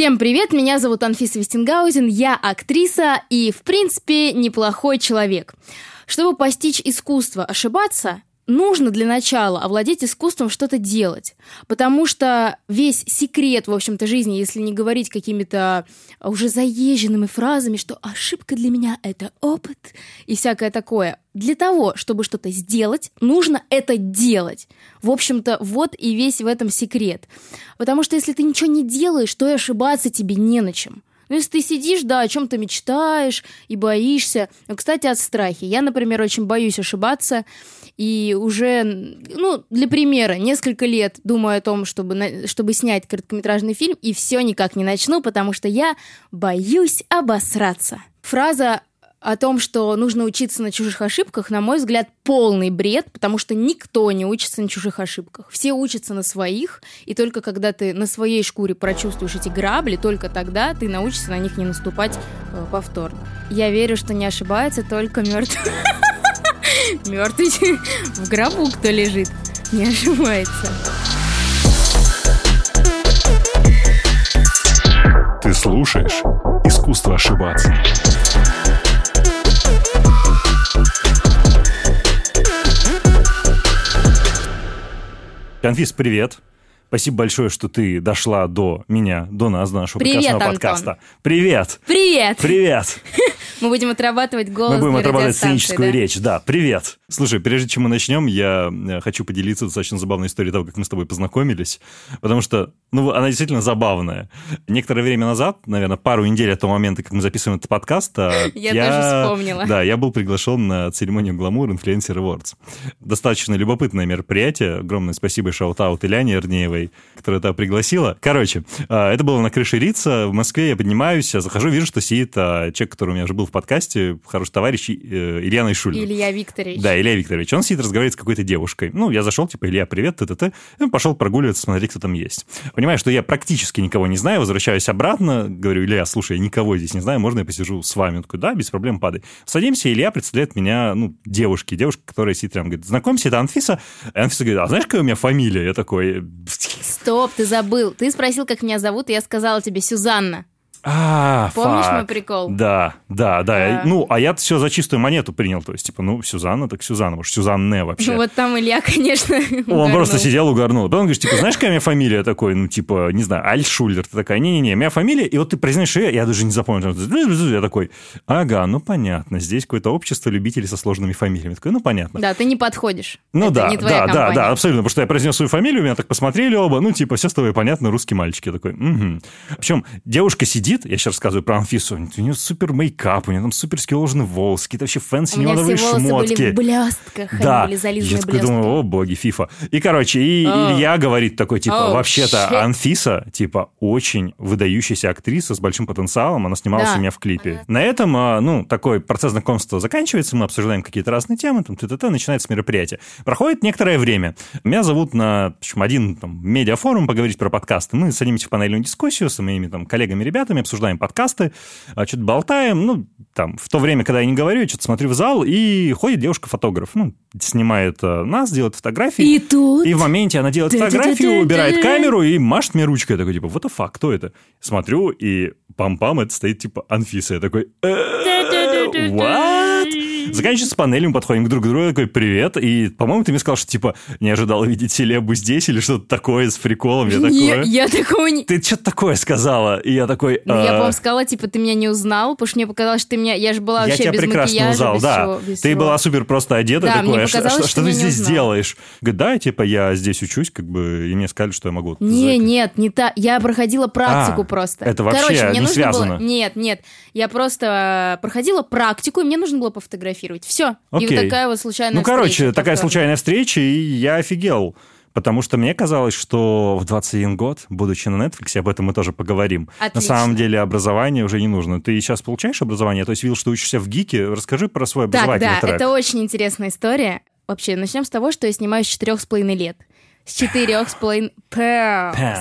Всем привет, меня зовут Анфиса Вестингаузен, я актриса и, в принципе, неплохой человек. Чтобы постичь искусство ошибаться, нужно для начала овладеть искусством что-то делать. Потому что весь секрет, в общем-то, жизни, если не говорить какими-то уже заезженными фразами, что ошибка для меня — это опыт и всякое такое. Для того, чтобы что-то сделать, нужно это делать. В общем-то, вот и весь в этом секрет. Потому что если ты ничего не делаешь, то и ошибаться тебе не на чем. Ну, если ты сидишь, да, о чем-то мечтаешь и боишься. Ну, кстати, от страхи. Я, например, очень боюсь ошибаться. И уже, ну, для примера, несколько лет думаю о том, чтобы, чтобы снять короткометражный фильм, и все никак не начну, потому что я боюсь обосраться. Фраза о том, что нужно учиться на чужих ошибках, на мой взгляд, полный бред, потому что никто не учится на чужих ошибках. Все учатся на своих, и только когда ты на своей шкуре прочувствуешь эти грабли, только тогда ты научишься на них не наступать э, повторно. Я верю, что не ошибается только мертвый. Мертвый в гробу кто лежит, не ошибается. Ты слушаешь «Искусство ошибаться». Конфис, привет. Спасибо большое, что ты дошла до меня, до нас, до нашего Привет, прекрасного Антон. подкаста. Привет! Привет! Привет! Мы будем отрабатывать голос Мы будем отрабатывать сценическую да? речь. Да, привет. Слушай, прежде чем мы начнем, я э, хочу поделиться достаточно забавной историей того, как мы с тобой познакомились. Потому что, ну, она действительно забавная. Некоторое время назад, наверное, пару недель от того момента, как мы записываем этот подкаст, а, Я тоже вспомнила. Да, я был приглашен на церемонию Glamour Influencer Awards. Достаточно любопытное мероприятие. Огромное спасибо shout-out Иляне Эрнеевой, которая тебя пригласила. Короче, а, это было на крыше Рица в Москве. Я поднимаюсь, я захожу, вижу, что сидит а, человек, который у меня уже был в подкасте, хороший товарищ э, Илья Ишулин. Илья Викторович. Да, Илья Викторович. Он сидит, разговаривает с какой-то девушкой. Ну, я зашел, типа, Илья, привет, т т т пошел прогуливаться, смотреть, кто там есть. Понимаю, что я практически никого не знаю, возвращаюсь обратно, говорю, Илья, слушай, я никого здесь не знаю, можно я посижу с вами? Он такой, да, без проблем, падай. Садимся, Илья представляет меня, ну, девушке, девушка, которая сидит рядом, говорит, знакомься, это Анфиса. И Анфиса говорит, а знаешь, какая у меня фамилия? Я такой, Стоп, ты забыл. Ты спросил, как меня зовут, и я сказала тебе Сюзанна. А, Помнишь фак. мой прикол? Да, да, да. А. Ну, а я все за чистую монету принял. То есть, типа, ну, Сюзанна, так Сюзанна. Может, Сюзанне вообще. Ну, вот там Илья, конечно, Он угорнул. просто сидел, угорнул. Потом говоришь, типа, знаешь, какая у меня фамилия? Такой, ну, типа, не знаю, Альшулер. Ты такая, не-не-не, у меня фамилия. И вот ты произносишь ее, я даже не запомнил. Я такой, ага, ну, понятно. Здесь какое-то общество любителей со сложными фамилиями. Я такой, ну, понятно. Да, ты не подходишь. Ну Это да, не твоя да, да, компания. да, абсолютно. Потому что я произнес свою фамилию, меня так посмотрели оба. Ну, типа, все с тобой понятно, русский мальчик. Я такой, угу. Причем девушка сидит, я сейчас рассказываю про Анфису, у нее супер мейкап, у нее там суперски уложены волосы, какие-то вообще fancy У меня все неоновые шмотки. были в блестках, Да, они были зализаны я такой думаю, о, боги, фифа. И, короче, и О. Илья говорит такой, типа, О, вообще-то shit. Анфиса, типа, очень выдающаяся актриса с большим потенциалом, она снималась Да. у меня в клипе. На этом, а, ну, такой процесс знакомства заканчивается, мы обсуждаем какие-то разные темы, там, т.т.т., начинается мероприятие. Проходит некоторое время. Меня зовут на, в общем, один там, медиафорум поговорить про подкасты. Мы садимся в панельную дискуссию с моими там коллегами-ребятами, обсуждаем подкасты, а, что-то болтаем, ну, там, в то время, когда я не говорю, я что-то смотрю в зал, и ходит девушка-фотограф, ну, снимает э, нас, делает фотографии. И тут... И в моменте она делает фотографию, убирает камеру и машет мне ручкой. Я такой, типа, what the fuck, кто это? Смотрю, и пам-пам, это стоит, типа, Анфиса. Я такой, «Э, what? Заканчивается панелью, мы подходим друг к другу, я такой, привет. И, по-моему, ты мне сказал, что, типа, не ожидал увидеть селебу здесь или что-то такое с приколом. Я такое... я такого не... Ты что-то такое сказала. И я такой... Ну, я, «А, по-моему, сказала, типа, ты меня не узнал, потому что мне показалось, что ты меня... Я же была я вообще тебя без прекрасно макияжа, узнал, без да. всего- без ты всего. была супер просто одета, Да, такой, мне «А что- что, что ты здесь узнал. делаешь? Говорит, да, типа, я здесь учусь, как бы, и мне сказали, что я могу. Не, за- нет, не та. Я проходила практику А, просто. это вообще Короче, мне не нужно связано. было. Нет, нет. Я просто э, проходила практику, и мне нужно было пофотографировать. Все. И вот Окей. такая вот случайная Ну, короче, встреча такая случайная встреча, и я офигел. Потому что мне казалось, что в 21 год, будучи на Netflix, об этом мы тоже поговорим. На Отлично. самом деле образование уже не нужно. Ты сейчас получаешь образование? То есть видел, что учишься в ГИКе. Расскажи про свой Так, образовательный да, трек. это очень интересная история. Вообще, начнем с того, что я снимаюсь с четырех с половиной лет. С четырех с половиной...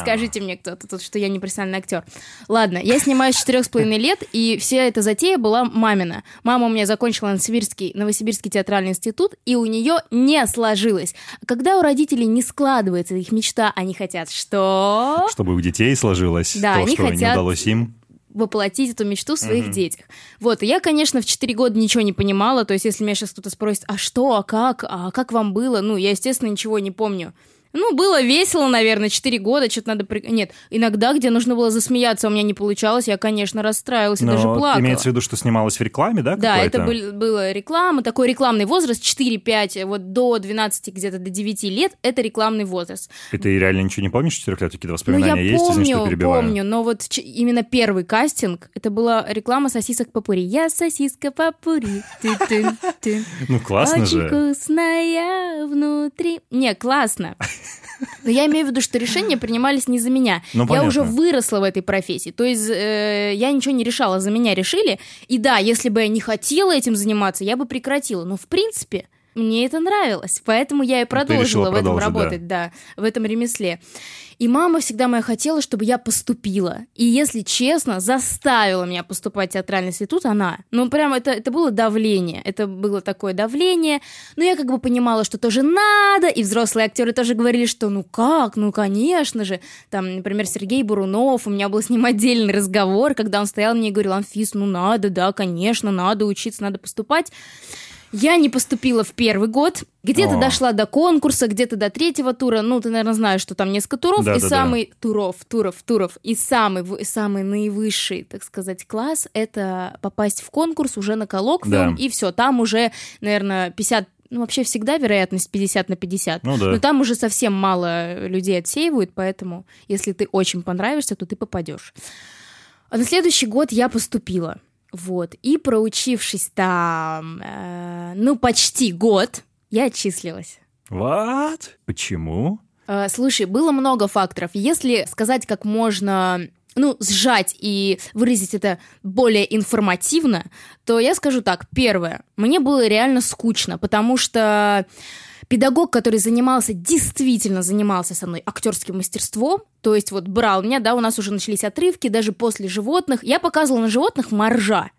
Скажите мне кто-то тут, что я не профессиональный актер. Ладно, я снимаюсь с четырех с половиной лет, и вся эта затея была мамина. Мама у меня закончила Новосибирский, Новосибирский театральный институт, и у нее не сложилось. Когда у родителей не складывается их мечта, они хотят что? Чтобы у детей сложилось Да, то, они что не хотят- удалось им. воплотить эту мечту в своих Мгм. детях. Вот, и я, конечно, в 4 года ничего не понимала, то есть если меня сейчас кто-то спросит, а что, а как, а как вам было, ну, я, естественно, ничего не помню. Ну, было весело, наверное, 4 года, что-то надо... При... Нет, иногда, где нужно было засмеяться, у меня не получалось, я, конечно, расстраивалась и даже Но плакала. имеется в виду, что снималась в рекламе, да? Да, это был, была реклама, такой рекламный возраст, 4-5, вот до 12, где-то до 9 лет, это рекламный возраст. И ты реально ничего не помнишь четырех лет? Какие-то Ну, воспоминания я есть? Извини, что помню, помню, но вот ч- именно первый кастинг, это была реклама сосисок попури. Я сосиска попури. Ну, классно Очень же. вкусная внутри. Не, классно. Но я имею в виду, что решения принимались не за меня. Ну, я понятно. уже выросла в этой профессии. То есть э, я ничего не решала, за меня решили. И да, если бы я не хотела этим заниматься, я бы прекратила. Но в принципе мне это нравилось, поэтому я и продолжила в этом продолжить, да. работать, да, в этом ремесле. И мама всегда моя хотела, чтобы я поступила. И, если честно, заставила меня поступать в театральный институт она. Ну, прям это, это было давление. Это было такое давление. Но я как бы понимала, что тоже надо. И взрослые актеры тоже говорили, что ну как, ну конечно же. Там, например, Сергей Бурунов. У меня был с ним отдельный разговор, когда он стоял мне и говорил, Анфис, ну надо, да, конечно, надо учиться, надо поступать. Я не поступила в первый год. Где-то О. дошла до конкурса, где-то до третьего тура. Ну, ты, наверное, знаешь, что там несколько туров. и Да-да-да. самый туров, туров, туров. И самый, самый наивысший, так сказать, класс — это попасть в конкурс уже на коллоквиум. Да. И все, там уже, наверное, 50 ну, вообще всегда вероятность 50 на 50. Ну да. Но там уже совсем мало людей отсеивают, поэтому если ты очень понравишься, то ты попадешь. А на следующий год я поступила. Вот. И проучившись там, э, ну, почти год, я отчислилась. What? Почему? Э, Слушай, было много факторов. Если сказать как можно, ну, сжать и выразить это более информативно, то я скажу так. Первое, мне было реально скучно, потому что педагог, который занимался, действительно занимался со мной актерским мастерством, то есть вот брал меня, да, у нас уже начались отрывки, даже после животных, я показывала на животных моржа.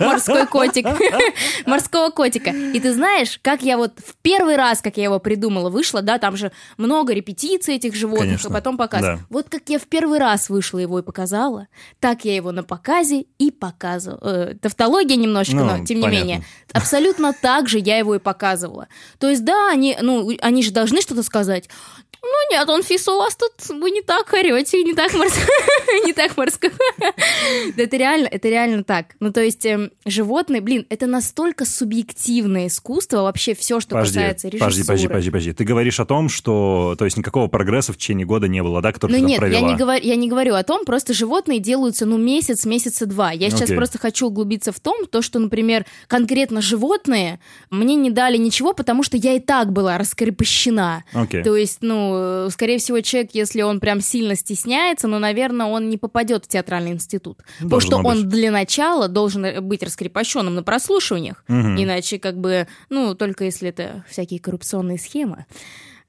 Морской котик. Морского котика. И ты знаешь, как я вот в первый раз, как я его придумала, вышла, да, там же много репетиций этих животных, Конечно, и потом показ. да. Вот как я в первый раз вышла его и показала, так я его на показе и показывала. Э, тавтология немножечко, Ну, но тем не понятно. менее. Абсолютно так же я его и показывала. То есть, да, они, ну, они же должны что-то сказать. Ну нет, он Фис, у вас тут вы не так орете, не так морской, не так морской. Да это реально, это реально так. Ну то есть эм, животные, блин, это настолько субъективное искусство, вообще все, что Подожди, касается режиссуры. подожди, подожди, подожди, подожди. Ты говоришь о том, что, то есть никакого прогресса в течение года не было, да, который Ну ты нет, я провела? не, говорю, я не говорю о том, просто животные делаются, ну, месяц, месяца два. Я сейчас Окей. просто хочу углубиться в том, то, что, например, конкретно животные мне не дали ничего, потому что я и так была раскрепощена. Окей. То есть, ну, скорее всего, человек, если он прям сильно стесняется, ну, наверное, он не попадет в театральный институт. Потому Должно что он быть. для начала должен э, быть раскрепощенным на прослушиваниях. Мгм. Иначе, как бы, ну, только если это всякие коррупционные схемы,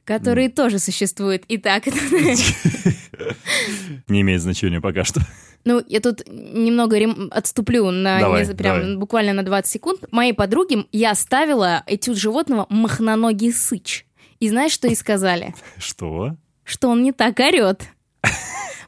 которые тоже существуют. Итак, Не имеет значения пока что. Ну, я тут немного рем- отступлю на Давай, не- прям давай. буквально на 20 секунд. Моей подруге я ставила этюд животного махноногий сыч. И знаешь, что ей сказали? Что? Что он не так орет.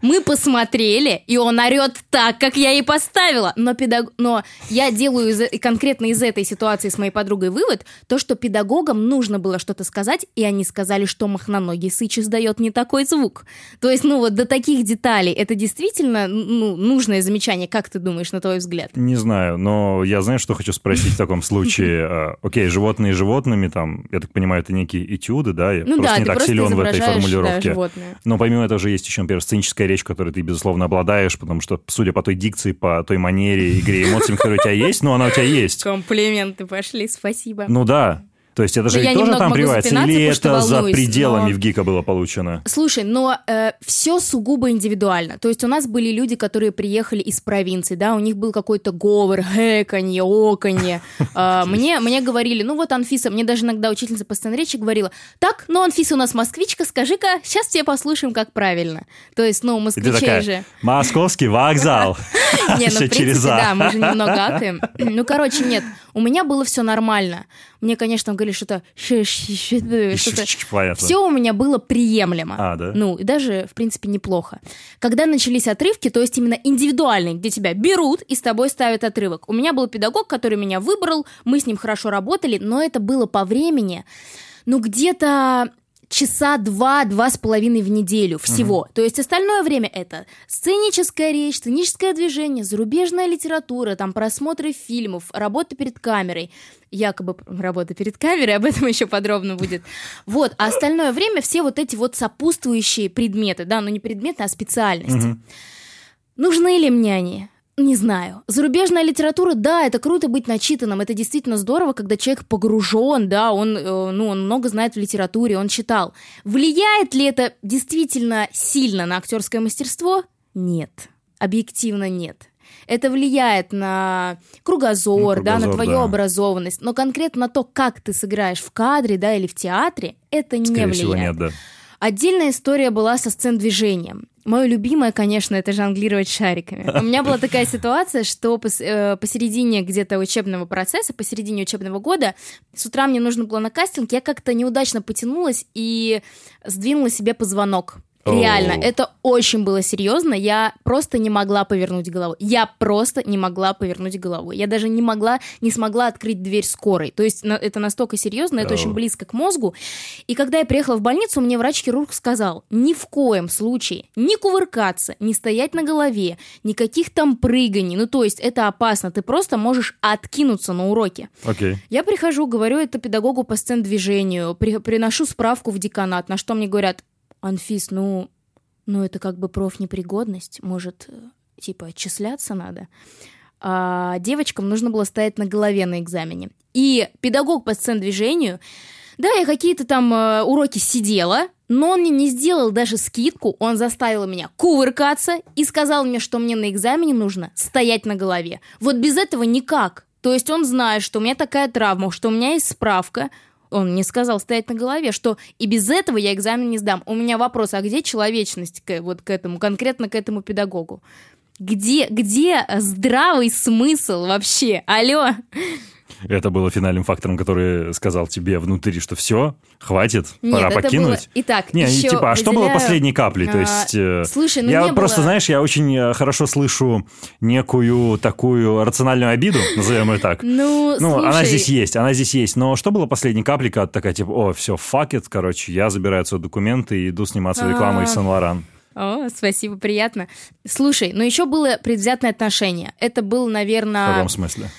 Мы посмотрели, и он орет так, как я и поставила. Но, педаг... Но я делаю из... э- конкретно из этой ситуации с моей подругой вывод, то, что педагогам нужно было что-то сказать, и они сказали, что махноногий сыч издает не такой звук. То есть, ну вот до таких деталей, это действительно ну, нужное замечание, как ты думаешь, на твой взгляд? Не знаю, но я знаю, что хочу спросить в таком случае. А, Окей, животные животными, там, я так понимаю, это некие этюды, да? Я Ну просто да, не так силен в этой да, формулировке. животное. Но помимо этого же есть еще, например, сценическая речь, которой ты, безусловно, обладаешь, потому что, судя по той дикции, по той манере, игре эмоциями, которые у тебя есть, ну, она у тебя есть. Комплименты пошли, спасибо. Ну да. То есть это же я тоже там прививается, или это за волнуюсь, пределами но- в ГИКа было получено? Слушай, но все сугубо индивидуально. То есть у нас были люди, которые приехали из провинции, да, у них был какой-то говор, хэканье, оканье. А, Мне, мне говорили, ну вот Анфиса, мне даже иногда учительница постоянной речи говорила, так, ну Анфиса у нас москвичка, скажи-ка, сейчас тебе послушаем, как правильно. То есть, ну, И москвичей же... Московский вокзал. Не, ну, в принципе, «а». да, мы же немного акаем. Ну, короче, нет, у меня было все нормально. Мне, конечно, говорили что-то... что-то Понятно. все у меня было приемлемо. А, да? Ну, и даже, в принципе, неплохо. Когда начались отрывки, то есть именно индивидуальные, где тебя берут и с тобой ставят отрывок. У меня был педагог, который меня выбрал, мы с ним хорошо работали, но это было по времени, ну, где-то часа два, два с половиной в неделю всего. То есть остальное время это сценическая речь, сценическое движение, зарубежная литература, там просмотры фильмов, работа перед камерой. Якобы работа перед камерой, об этом еще подробно будет. Вот, а остальное время все вот эти вот сопутствующие предметы, да, ну не предметы, а специальности. Нужны ли мне они? Не знаю. Зарубежная литература, да, это круто быть начитанным, это действительно здорово, когда человек погружен, да, он, э, ну, он много знает в литературе, он читал. Влияет ли это действительно сильно на актерское мастерство? Нет. Объективно нет. Это влияет на кругозор, Ну, да, на кругозор, твою да. образованность, но конкретно на то, как ты сыграешь в кадре, да, или в театре, это не Скорее влияет. всего, нет, да. Отдельная история была со сцен движением. Мое любимое, конечно, это жонглировать шариками. У меня была такая ситуация, что э, посередине где-то учебного процесса, посередине учебного года, с утра мне нужно было на кастинг, я как-то неудачно потянулась и сдвинула себе позвонок. Реально, Оу. это очень было серьезно. Я просто не могла повернуть голову. Я просто не могла повернуть голову. Я даже не могла, не смогла открыть дверь скорой. То есть на- это настолько серьезно, это Оу. очень близко к мозгу. И когда я приехала в больницу, мне врач-хирург сказал, ни в коем случае не кувыркаться, не стоять на голове, никаких там прыганий. Ну, то есть это опасно. Ты просто можешь откинуться на уроке. Окей. Я прихожу, говорю это педагогу по сцен-движению, при- приношу справку в деканат, на что мне говорят, Анфис, ну, ну это как бы профнепригодность, может, э, типа, отчисляться надо. А девочкам нужно было стоять на голове на экзамене. И педагог по сцен-движению, да, я какие-то там э, уроки сидела, но он мне не сделал даже скидку, он заставил меня кувыркаться и сказал мне, что мне на экзамене нужно стоять на голове. Вот без этого никак. То есть он знает, что у меня такая травма, что у меня есть справка, он мне сказал стоять на голове, что и без этого я экзамен не сдам. У меня вопрос, а где человечность к, вот к этому, конкретно к этому педагогу? Где, где здравый смысл вообще? Алло? Это было финальным фактором, который сказал тебе внутри, что все, хватит, Нет, пора покинуть. было- Итак, Не, еще типа, а что было выделяю, последней каплей? То а, есть, э, слушай, ну я не просто, было. знаешь, я очень э, хорошо слышу некую такую рациональную обиду, назовем ее так. Ну, Ну, она слушай, здесь есть, она здесь есть. Но что было последней каплей, когда такая, типа, о, все, fuck it, короче, я забираю свои документы и иду сниматься в рекламу А. из Сен-Лоран. О, спасибо, приятно. Слушай, но еще было предвзятое отношение. Это был, В наверное, каком смысле?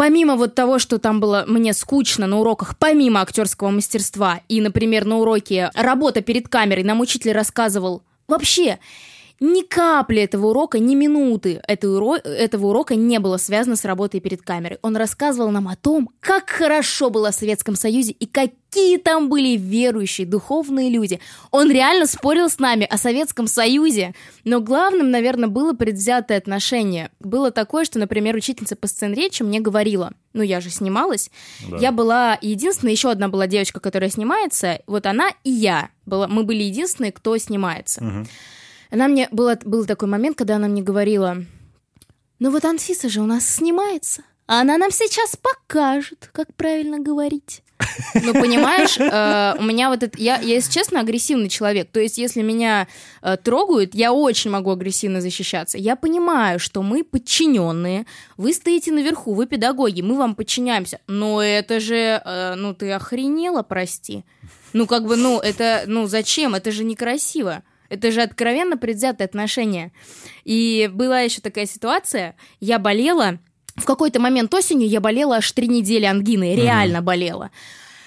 Помимо вот того, что там было мне скучно на уроках, помимо актерского мастерства, и, например, на уроке работа перед камерой, нам учитель рассказывал вообще ни капли этого урока, ни минуты этого, уро- этого урока не было связано с работой перед камерой. Он рассказывал нам о том, как хорошо было в Советском Союзе и какие там были верующие, духовные люди. Он реально спорил с нами о Советском Союзе. Но главным, наверное, было предвзятое отношение. Было такое, что, например, учительница по сцен-речи мне говорила, ну, я же снималась, Да. я была единственная, еще одна была девочка, которая снимается, вот она и я. Была, мы были единственные, кто снимается. Мгм. Она мне, было, был такой момент, когда она мне говорила, ну вот Анфиса же у нас снимается, а она нам сейчас покажет, как правильно говорить. Ну, понимаешь, э, у меня вот это... Я, я, если честно, агрессивный человек. То есть, если меня э, трогают, я очень могу агрессивно защищаться. Я понимаю, что мы подчиненные, вы стоите наверху, вы педагоги, мы вам подчиняемся. Но это же... э, ну, ты охренела, прости. Ну, как бы, ну, это... Ну, зачем? Это же некрасиво. Это же откровенно предвзятое отношение. И была еще такая ситуация, я болела, в какой-то момент осенью я болела аж три недели ангиной, реально болела.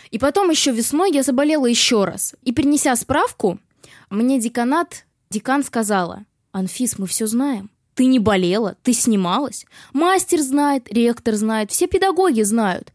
И потом еще весной я заболела еще раз. И принеся справку, мне деканат, декан сказала, Анфис, мы все знаем. Ты не болела, ты снималась. Мастер знает, ректор знает, все педагоги знают.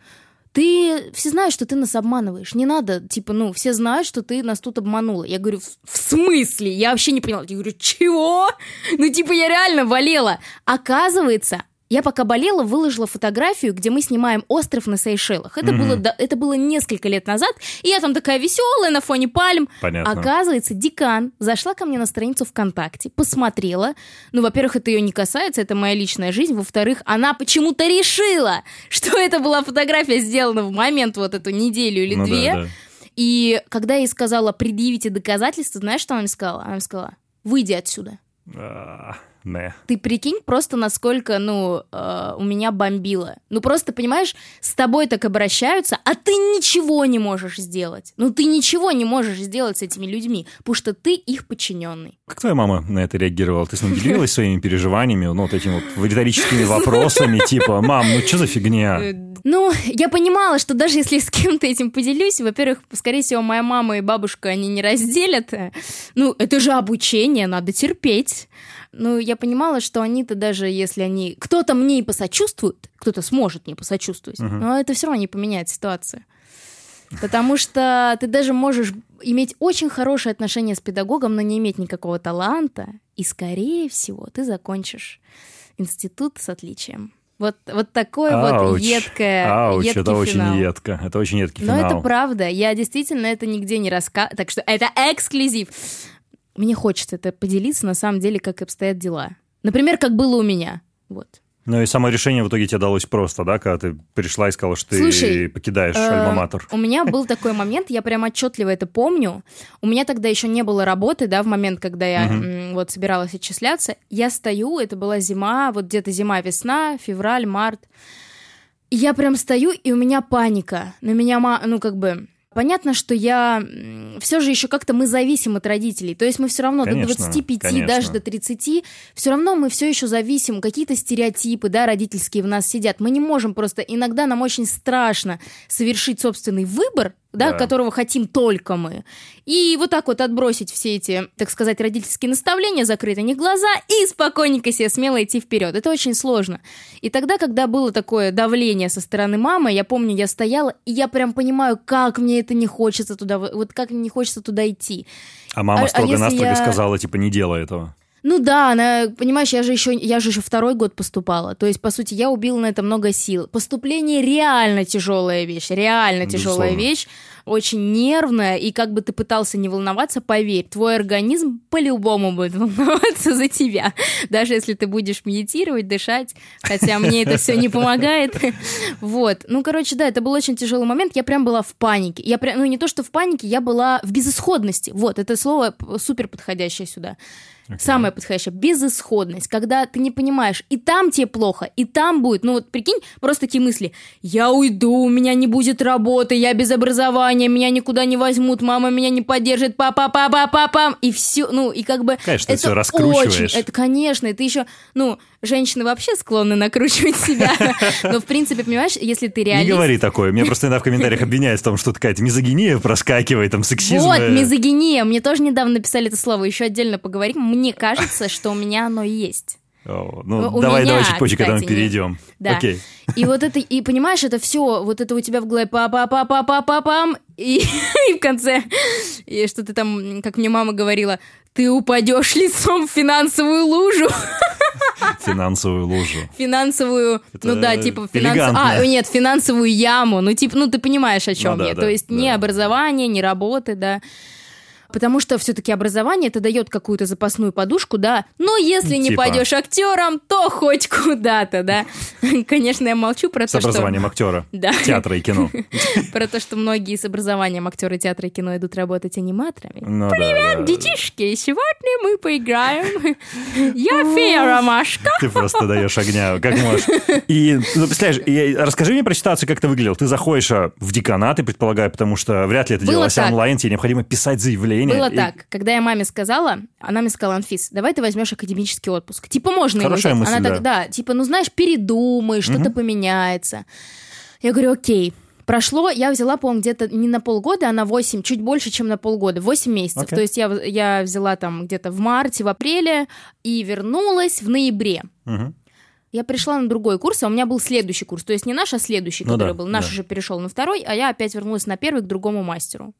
Ты все знают, что ты нас обманываешь, не надо, типа, ну, все знают, что ты нас тут обманула. Я говорю, в смысле? Я вообще не поняла. Я говорю, чего? Ну, типа, я реально болела. Оказывается, я пока болела, выложила фотографию, где мы снимаем остров на Сейшелах. Это, Мгм. было, да- это было несколько лет назад, и я там такая веселая на фоне пальм. Понятно. Оказывается, декан зашла ко мне на страницу ВКонтакте, посмотрела. Ну, во-первых, это ее не касается, это моя личная жизнь. Во-вторых, она почему-то решила, что это была фотография сделана в момент вот эту неделю или Ну да, две. да. И когда я ей сказала, предъявите доказательства, знаешь, что она мне сказала? Она мне сказала, выйди отсюда. А, Не. Ты прикинь просто, насколько, ну, э, у меня бомбило. Ну, просто, понимаешь, с тобой так обращаются, а ты ничего не можешь сделать. Ну, ты ничего не можешь сделать с этими людьми, потому что ты их подчиненный. Как твоя мама на это реагировала? Ты с ним делилась своими переживаниями, ну, вот этими вот риторическими вопросами, типа, мам, ну что за фигня? Ну, я понимала, что даже если с кем-то этим поделюсь, во-первых, скорее всего, моя мама и бабушка, они не разделят. Ну, это же обучение, надо терпеть. Ну, я понимала, что они-то даже если они... Кто-то мне и посочувствует, кто-то сможет мне посочувствовать, Мгм. но это все равно не поменяет ситуацию. Потому что ты даже можешь иметь очень хорошие отношения с педагогом, но не иметь никакого таланта, и, скорее всего, ты закончишь институт с отличием. Вот, вот такое вот Ауч, едкое, Ауч, едкий это очень финал. едко. Это очень едкий Но финал. это правда. Я действительно это нигде не рассказываю. Так что это эксклюзив. Мне хочется это поделиться, на самом деле, как обстоят дела. Например, как было у меня. Вот. Ну и само решение в итоге тебе далось просто, да, когда ты пришла и сказала, что ты Слушай, покидаешь Э, альма-матер. У меня был такой момент, я прям отчетливо это помню. У меня тогда еще не было работы, да, в момент, когда я м, вот собиралась отчисляться. Я стою, это была зима, вот где-то зима-весна, февраль, март. Я прям стою, и у меня паника. На меня, ну, как бы... Понятно, что я все же еще как-то мы зависим от родителей. То есть мы все равно Конечно, до 25, конечно. даже до 30, все равно мы все еще зависим. Какие-то стереотипы, да, родительские в нас сидят. Мы не можем просто... Иногда нам очень страшно совершить собственный выбор, да, Да. которого хотим только мы. И вот так вот отбросить все эти, так сказать, родительские наставления, закрыть на них глаза и спокойненько себе смело идти вперед. Это очень сложно. И тогда, когда было такое давление со стороны мамы, я помню, я стояла, и я прям понимаю, как мне это не хочется туда, вот как мне не хочется туда идти. А мама а- а строго-настрого если я- сказала, типа, не делай этого. Ну да, она, понимаешь, я же еще, я же еще второй год поступала. То есть, по сути, я убила на это много сил. Поступление реально тяжелая вещь, реально тяжелая Безусловно. вещь, очень нервная, и как бы ты пытался не волноваться, поверь, твой организм по-любому будет волноваться за тебя. Даже если ты будешь медитировать, дышать, хотя мне это все не помогает. Вот. Ну, короче, да, это был очень тяжелый момент. Я прям была в панике. Я прям, ну, не то, что в панике, я была в безысходности. Вот, это слово супер подходящее сюда. Самое подходящее. Безысходность. Когда ты не понимаешь, и там тебе плохо, и там будет. Ну вот прикинь, просто такие мысли. Я уйду, у меня не будет работы, я без образования, меня никуда не возьмут, мама меня не поддержит, папа, папа, папа. И все, ну и как бы... Конечно, ты это всё раскручиваешь. Очень, это, конечно, и ты еще, ну, женщины вообще склонны накручивать себя. Но в принципе, понимаешь, если ты Не реалист... говори такое. Меня просто иногда в комментариях обвиняют в том, что какая-то мизогиния проскакивает, там, сексизм. Вот, э, мизогиния. Мне тоже недавно написали это слово. Еще отдельно поговорим. Мне кажется, что у меня оно есть. о, Ну, у давай, меня, давай чуть позже кстати, нет. перейдем. Да. Окей. И вот это, и понимаешь, это все, вот это у тебя в голове па па па па па па пам и, и в конце, и что ты там, как мне мама говорила, ты упадешь лицом в финансовую лужу, Финансовую лужу. финансовую, Это ну да, типа финансовую, элегантно. а, нет, финансовую яму, ну типа, ну ты понимаешь, о чем Ну да, я, да, то есть ни да. образования, ни работы, да. Потому что все-таки образование это дает какую-то запасную подушку, да. Но если не Типа. пойдешь актером, то хоть куда-то, да. Конечно, я молчу про С то, что образованием актера. Да. Театра и кино. про то, что многие с образованием актеры театра и кино идут работать аниматорами. Ну, да, да. Детишки, сегодня мы поиграем. Я фея Ромашка. Ты просто даешь огня, как можешь. И, ну, представляешь, расскажи мне про ситуацию, как ты выглядел. Ты заходишь а, в деканат, я предполагаю, потому что вряд ли это делалось онлайн, тебе необходимо писать заявление. Было И- так. Когда я маме сказала, она мне сказала, Анфис, давай ты возьмешь академический отпуск. Типа можно его Хорошая взять. мысль, Она так, да, типа, ну знаешь, передумай, что-то поменяется. Я говорю, окей. Прошло, я взяла, по-моему, где-то не на полгода, а на 8, чуть больше, чем на полгода, 8 месяцев. Окей. То есть я, я взяла там где-то в марте, в апреле и вернулась в ноябре. Мгм. Я пришла на другой курс, а у меня был следующий курс. То есть не наш, а следующий, Ну который да, был. Наш да. уже перешел на второй, а я опять вернулась на первый к другому мастеру.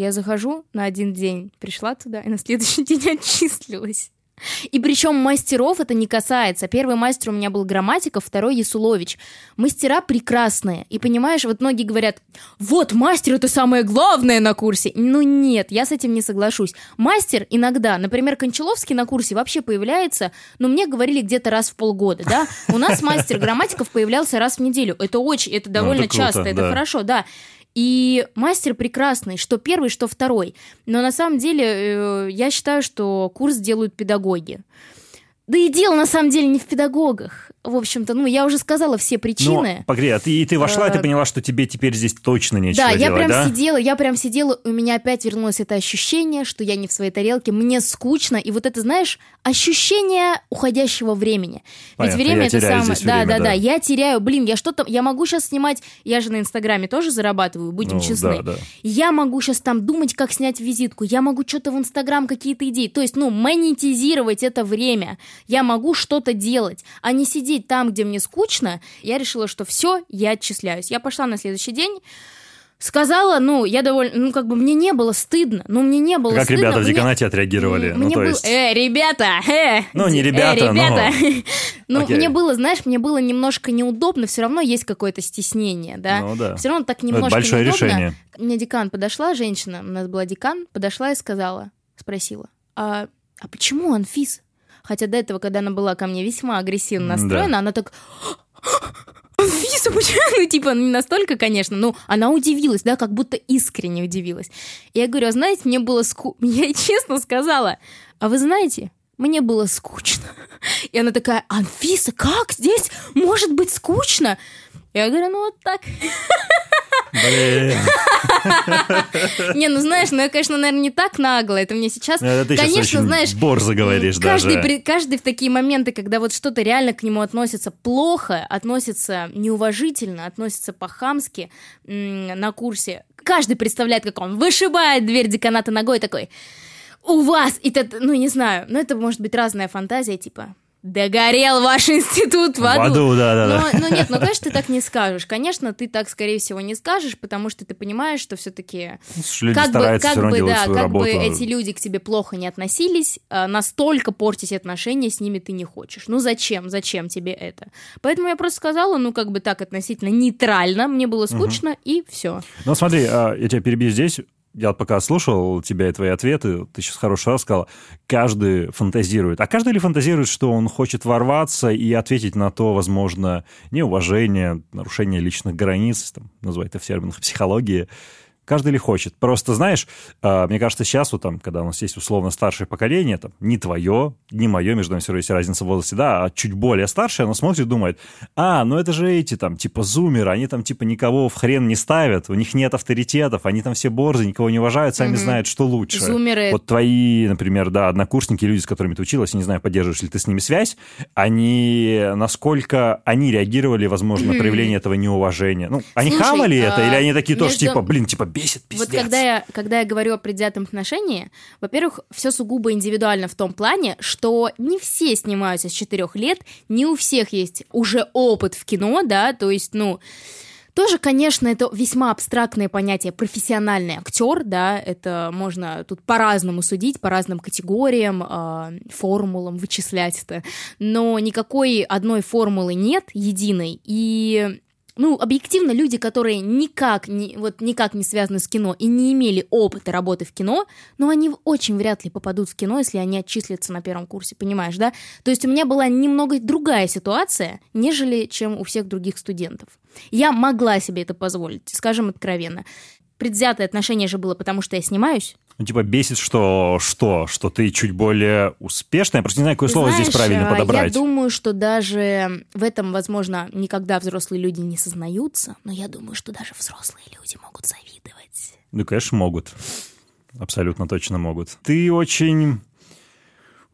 Я захожу на один день, пришла туда, и на следующий день отчислилась. И причем мастеров это не касается. Первый мастер у меня был Грамматиков, второй Ясулович. Мастера прекрасные. И понимаешь, вот многие говорят, вот мастер это самое главное на курсе. Ну нет, я с этим не соглашусь. Мастер иногда, например, Кончаловский на курсе вообще появляется, ну мне говорили где-то раз в полгода, да? У нас мастер Грамматиков появлялся раз в неделю. Это очень, это довольно круто, часто, это да. хорошо, да. И мастер прекрасный, что первый, что второй. Но на самом деле э, я считаю, что курс делают педагоги. Да и дело на самом деле не в педагогах. В общем-то, ну, я уже сказала все причины. Ну, погоди, а ты, и ты вошла, и ты Э, поняла, что тебе теперь здесь точно нечего Да, я делать, прям да? сидела, я прям сидела, у меня опять вернулось это ощущение, что я не в своей тарелке, мне скучно, и вот это, знаешь, ощущение уходящего времени. Понятно, Ведь время я это самое... да, время, да, да. да, я теряю, блин, я что-то, я могу сейчас снимать, я же на Инстаграме тоже зарабатываю, будем Ну, честны. да, да. Я могу сейчас там думать, как снять визитку, я могу что-то в Инстаграм, какие-то идеи, то есть, ну, монетизировать это время. Я могу что-то делать, а не сидеть там, где мне скучно. Я решила, что все, я отчисляюсь. Я пошла на следующий день, сказала, ну, я довольно, ну, как бы мне не было стыдно, ну, мне не было Как стыдно. ребята в мне- деканате отреагировали? М, ну, Мне то было, есть... э, ребята, э, Ну, не э, ребята, но- ребята. Ну, Окей. мне было, знаешь, мне было немножко неудобно, все равно есть какое-то стеснение, да? Ну, да. Все равно так Ну, это немножко большое неудобно. решение. Мне декан подошла, женщина, у нас была декан, подошла и сказала, спросила, а, а почему Анфис? Хотя до этого, когда она была ко мне весьма агрессивно Да. настроена, она так... Анфиса, почему? Ну, типа, не настолько, конечно, но она удивилась, да, как будто искренне удивилась. Я говорю, а знаете, мне было скучно. Я ей честно сказала, а вы знаете, мне было скучно. И она такая, Анфиса, как здесь может быть скучно? Я говорю, ну вот так. Блин. Не, ну знаешь, ну я, конечно, наверное, не так нагло. Это мне сейчас, Это конечно, знаешь, борзо говоришь каждый, даже. при- каждый в такие моменты, когда вот что-то реально к нему относится плохо, относится неуважительно, относится по-хамски на курсе, каждый представляет, как он вышибает дверь деканата ногой такой, у вас, и ну не знаю, но это может быть разная фантазия, типа, догорел ваш институт в В аду. аду, да-да-да. Но, но нет, ну, конечно, ты так не скажешь. Конечно, ты так, скорее всего, не скажешь, потому что ты понимаешь, что все-таки Люди как бы, как бы, да, как работу. бы эти люди к тебе плохо не относились, а, настолько портить отношения с ними ты не хочешь. Ну зачем? Зачем тебе это? Поэтому я просто сказала, ну как бы так относительно нейтрально, мне было скучно и все. Ну, смотри, а, я тебя перебью здесь. Я пока слушал тебя и твои ответы, ты сейчас хороший раз сказал, каждый фантазирует. А каждый ли фантазирует, что он хочет ворваться и ответить на то, возможно, неуважение, нарушение личных границ, там, называют это в терминах психологии, Каждый ли хочет. Просто, знаешь, а, мне кажется, сейчас вот там, когда у нас есть условно старшее поколение, там, не твое, не мое, между нами все равно есть разница в возрасте, да, а чуть более старшее, оно смотрит и думает, а, ну это же эти там, типа, зумеры, они там, типа, никого в хрен не ставят, у них нет авторитетов, они там все борзы, никого не уважают, сами Мгм. знают, что лучше. Зумеры. Вот твои, например, да, однокурсники, люди, с которыми ты училась, я не знаю, поддерживаешь ли ты с ними связь, они, насколько они реагировали, возможно, на проявление этого неуважения? Ну, они Слушай, хавали это, а, или они такие тоже, между- типа, блин, типа, бесит, пиздец. Вот когда я, когда я говорю о предвзятом отношении, во-первых, все сугубо индивидуально в том плане, что не все снимаются с четырех лет, не у всех есть уже опыт в кино, да, то есть, ну, тоже, конечно, это весьма абстрактное понятие профессиональный актер, да, это можно тут по-разному судить, по разным категориям, э, формулам вычислять это, но никакой одной формулы нет единой, и ну, объективно, люди, которые никак не, вот, никак не связаны с кино и не имели опыта работы в кино, ну, они очень вряд ли попадут в кино, если они отчислятся на первом курсе, понимаешь, да? То есть у меня была немного другая ситуация, нежели чем у всех других студентов. Я могла себе это позволить, скажем откровенно. Предвзятое отношение же было, потому что я снимаюсь. Ну, типа, бесит, что что? Что ты чуть более успешная? Я просто не знаю, какое Ты слово здесь знаешь, правильно а, подобрать. Я думаю, что даже в этом, возможно, никогда взрослые люди не сознаются, но я думаю, что даже взрослые люди могут завидовать. Ну, конечно, могут. Абсолютно точно могут. Ты очень...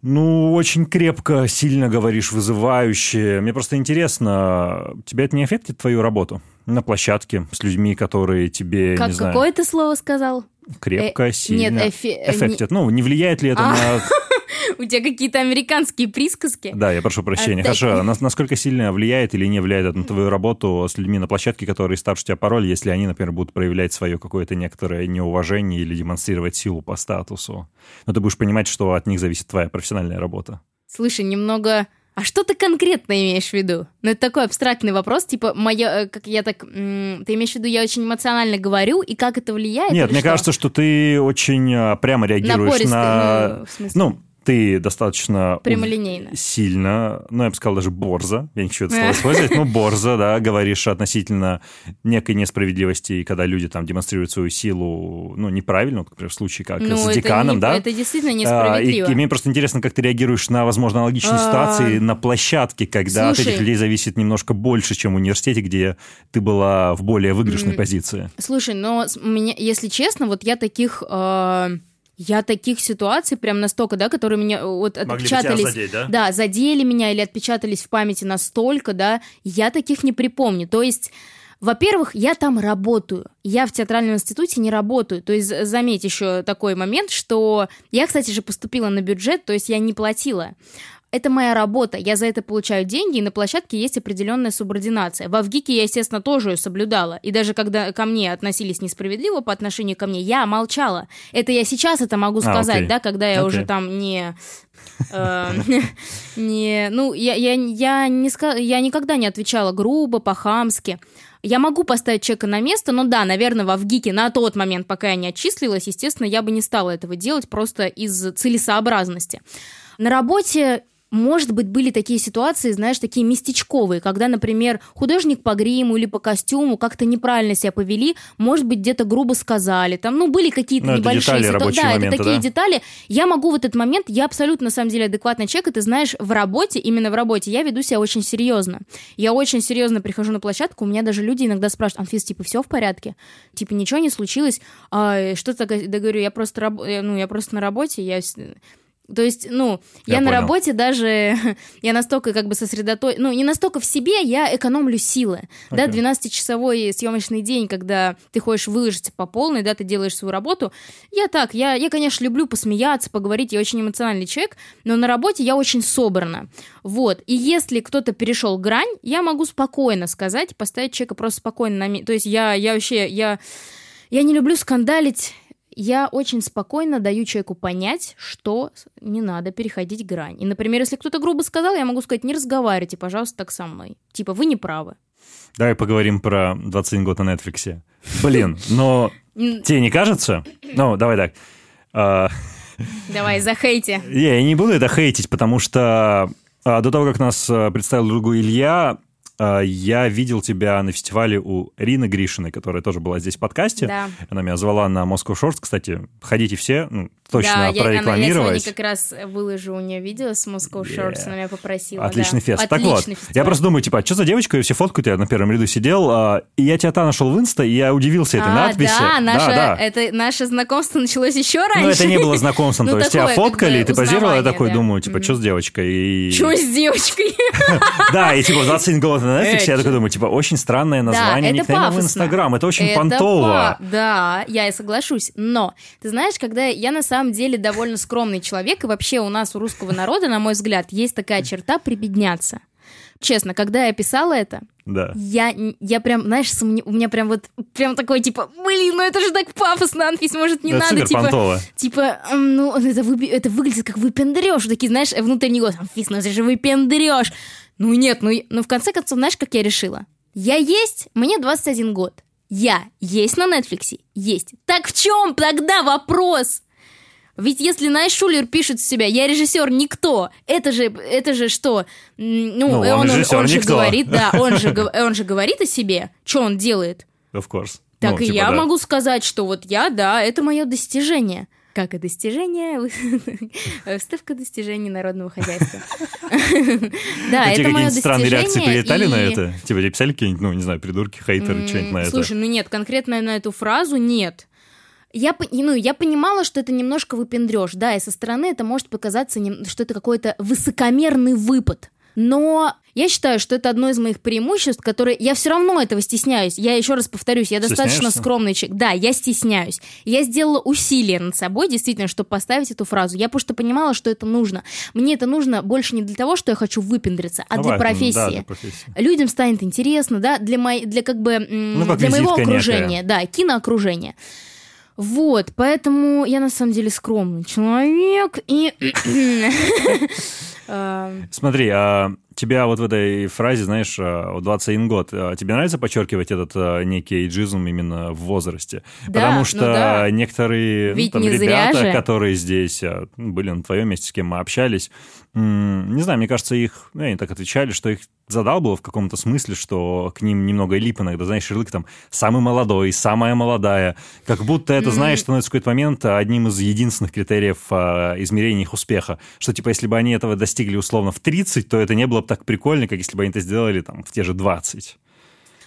Ну, очень крепко, сильно говоришь, вызывающе. Мне просто интересно, тебя это не аффектит твою работу на площадке с людьми, которые тебе, Как не знаю, какое ты слово сказал? Крепко, Э, сильно нет, эфе- э, не- аффектит? Ну, не влияет ли это А. на У тебя какие-то американские присказки. Да, я прошу прощения. А, Хорошо, нас- насколько сильно влияет или не влияет это на твою работу с людьми на площадке, которые старше тебя по роли, если они, например, будут проявлять свое какое-то некоторое неуважение или демонстрировать силу по статусу? Но ты будешь понимать, что от них зависит твоя профессиональная работа. Слушай, немного... А что ты конкретно имеешь в виду? Ну, это такой абстрактный вопрос, типа, моя, как я так... ты имеешь в виду, я очень эмоционально говорю, и как это влияет? Нет, мне что? кажется, что ты очень а, прямо реагируешь Напористый, на... ну, в смысле, Ну, ты достаточно... прямолинейно. Сильно, ну, я бы сказал, даже борзо, я не хочу это слово использовать, но борзо, да, говоришь относительно некой несправедливости, когда люди там демонстрируют свою силу, ну, неправильно, вот, например, в случае как Ну, с деканом, не- да? Это действительно А, и, несправедливо. и мне просто интересно, как ты реагируешь на, возможно, аналогичные А. ситуации на площадке, когда от этих людей зависит немножко больше, чем в университете, где ты была в более выигрышной позиции. Слушай, но меня, если честно, вот я таких... э, я таких ситуаций прям настолько, да, которые меня э, вот отпечатались... да? Да, задели меня или отпечатались в памяти настолько, да, я таких не припомню. То есть, во-первых, я там работаю. Я в театральном институте не работаю. То есть, за- заметь еще такой момент, что я, кстати же, поступила на бюджет, то есть я не платила. Это моя работа, я за это получаю деньги, и на площадке есть определенная субординация. Во ВГИКе я, естественно, тоже ее соблюдала. И даже когда ко мне относились несправедливо по отношению ко мне, я молчала. Это я сейчас это могу А, сказать, окей. да, когда я Окей. уже там не... э, не, ну, я, я, я, не, я никогда не отвечала грубо, по-хамски. Я могу поставить человека на место, но да, наверное, во ВГИКе на тот момент, пока я не отчислилась, естественно, я бы не стала этого делать просто из целесообразности. На работе может быть, были такие ситуации, знаешь, такие местечковые, когда, например, художник по гриму или по костюму как-то неправильно себя повели, может быть, где-то грубо сказали, там, ну, были какие-то Ну, это небольшие детали, ситу- рабочие Да, моменты, это такие да? детали. Я могу в этот момент, я абсолютно, на самом деле, адекватный человек, и ты знаешь, в работе, именно в работе, я веду себя очень серьезно. Я очень серьезно прихожу на площадку, у меня даже люди иногда спрашивают, Анфис, типа, все в порядке? Типа, ничего не случилось? А, что ты такая?» Да говорю, я просто, раб- э, ну, я просто на работе, я... То есть, ну, я, Я на понял. работе даже, я настолько как бы сосредоточена, ну, не настолько в себе, я экономлю силы. Да, Окей. 12-часовой съемочный день, когда ты хочешь выложиться по полной, да, ты делаешь свою работу. Я так, я, я, конечно, люблю посмеяться, поговорить, я очень эмоциональный человек, но на работе я очень собрана. Вот, и если кто-то перешел грань, я могу спокойно сказать, поставить человека просто спокойно на. То есть я, я вообще, я, я не люблю скандалить, я очень спокойно даю человеку понять, что не надо переходить грань. И, например, если кто-то грубо сказал, я могу сказать, не разговаривайте, пожалуйста, так со мной. Типа, вы не правы. Давай поговорим про 21 год на Netflix. Блин, но тебе не кажется? Ну, давай так. А, Давай, захейте. Я не буду это хейтить, потому что а, до того, как нас а, представил другу Илья, я видел тебя на фестивале у Рины Гришиной, которая тоже была здесь в подкасте. Да. Она меня звала на Moscow Shorts. Кстати, ходите все, ну, точно да, я, она- я прорекламировать. сегодня как раз выложу у нее видео с Moscow Shorts, Yeah. она меня попросила. Отличный да. фест. Так вот, Отличный фестиваль. я просто думаю, типа, что за девочка, ее все фоткают, я на первом ряду сидел, а, и я тебя там нашел в инста, и я удивился этой а, надписи. да, наше, да, да. Это, наше знакомство началось еще раньше. Ну, это не было знакомством, Ну, то есть тебя такое, фоткали, и ты позировал, я такой да. думаю, типа, что с девочкой? И... Чего с девочкой? Да, и типа 21 год на Netflix, я такой думаю, типа, очень странное название это никнейма в. Инстаграм, это очень Это понтово. па- Да, я и соглашусь. Но, ты знаешь, когда я на самом деле довольно скромный человек, и вообще у нас, у русского народа, на мой взгляд, есть такая черта прибедняться. Честно, когда я писала это, Да. я, я прям, знаешь, сомне- у меня прям вот, прям такой, типа, блин, ну это же так пафосно, Анфис, может, не это надо, типа, понтово. Типа, ну, это, выби- это выглядит как выпендрёж. Такие, знаешь, внутренний голос. Анфис, ну это же выпендрёж. Ну нет, ну, и- ну в конце концов, знаешь, как я решила? Я есть, мне 21 год. Я есть на Netflix? Есть. Так в чем тогда вопрос? Ведь если Най Шулер пишет с себя, я режиссер никто, это же, это же что? Ну, Ну, он он, он, режиссер он же никто. говорит, да, он же, он же говорит о себе, что он делает. Of course. Так Ну, и типа, я да. могу сказать, что вот я, да, это мое достижение. Как и достижение, вставка достижений народного хозяйства. Да, это мое странные реакции прилетали на это? Типа тебе писали какие-нибудь, ну, не знаю, придурки, хейтеры, что-нибудь на это? Слушай, ну нет, конкретно на эту фразу нет. Я, ну, я понимала, что это немножко выпендрешь, да, и со стороны это может показаться, что это какой-то высокомерный выпад. Но я считаю, что это одно из моих преимуществ, которые... Я все равно этого стесняюсь. Я еще раз повторюсь, я достаточно скромный человек. Да, я стесняюсь. Я сделала усилия над собой, действительно, чтобы поставить эту фразу. Я просто понимала, что это нужно. Мне это нужно больше не для того, что я хочу выпендриться, а для профессии. Да, для профессии. Людям станет интересно, да, для, моей, для как бы... Ну, как для моего окружения, некая. да, киноокружения. Вот, поэтому я на самом деле скромный человек и... Смотри, а тебя вот в этой фразе, знаешь, 21 э, год, э, тебе нравится подчеркивать этот э, некий эйджизм именно в возрасте? Да, Потому ну что ну да. некоторые ну, там, ребята, которые здесь были на твоем месте, с кем мы общались, не знаю, мне кажется, их, ну, они так отвечали, что их задал было в каком-то смысле, что к ним немного лип иногда, знаешь, ярлык там самый молодой, самая молодая, как будто это, знаешь, становится в какой-то момент одним из единственных критериев а, измерения их успеха, что типа если бы они этого достигли условно в 30, то это не было бы так прикольно, как если бы они это сделали там в те же 20.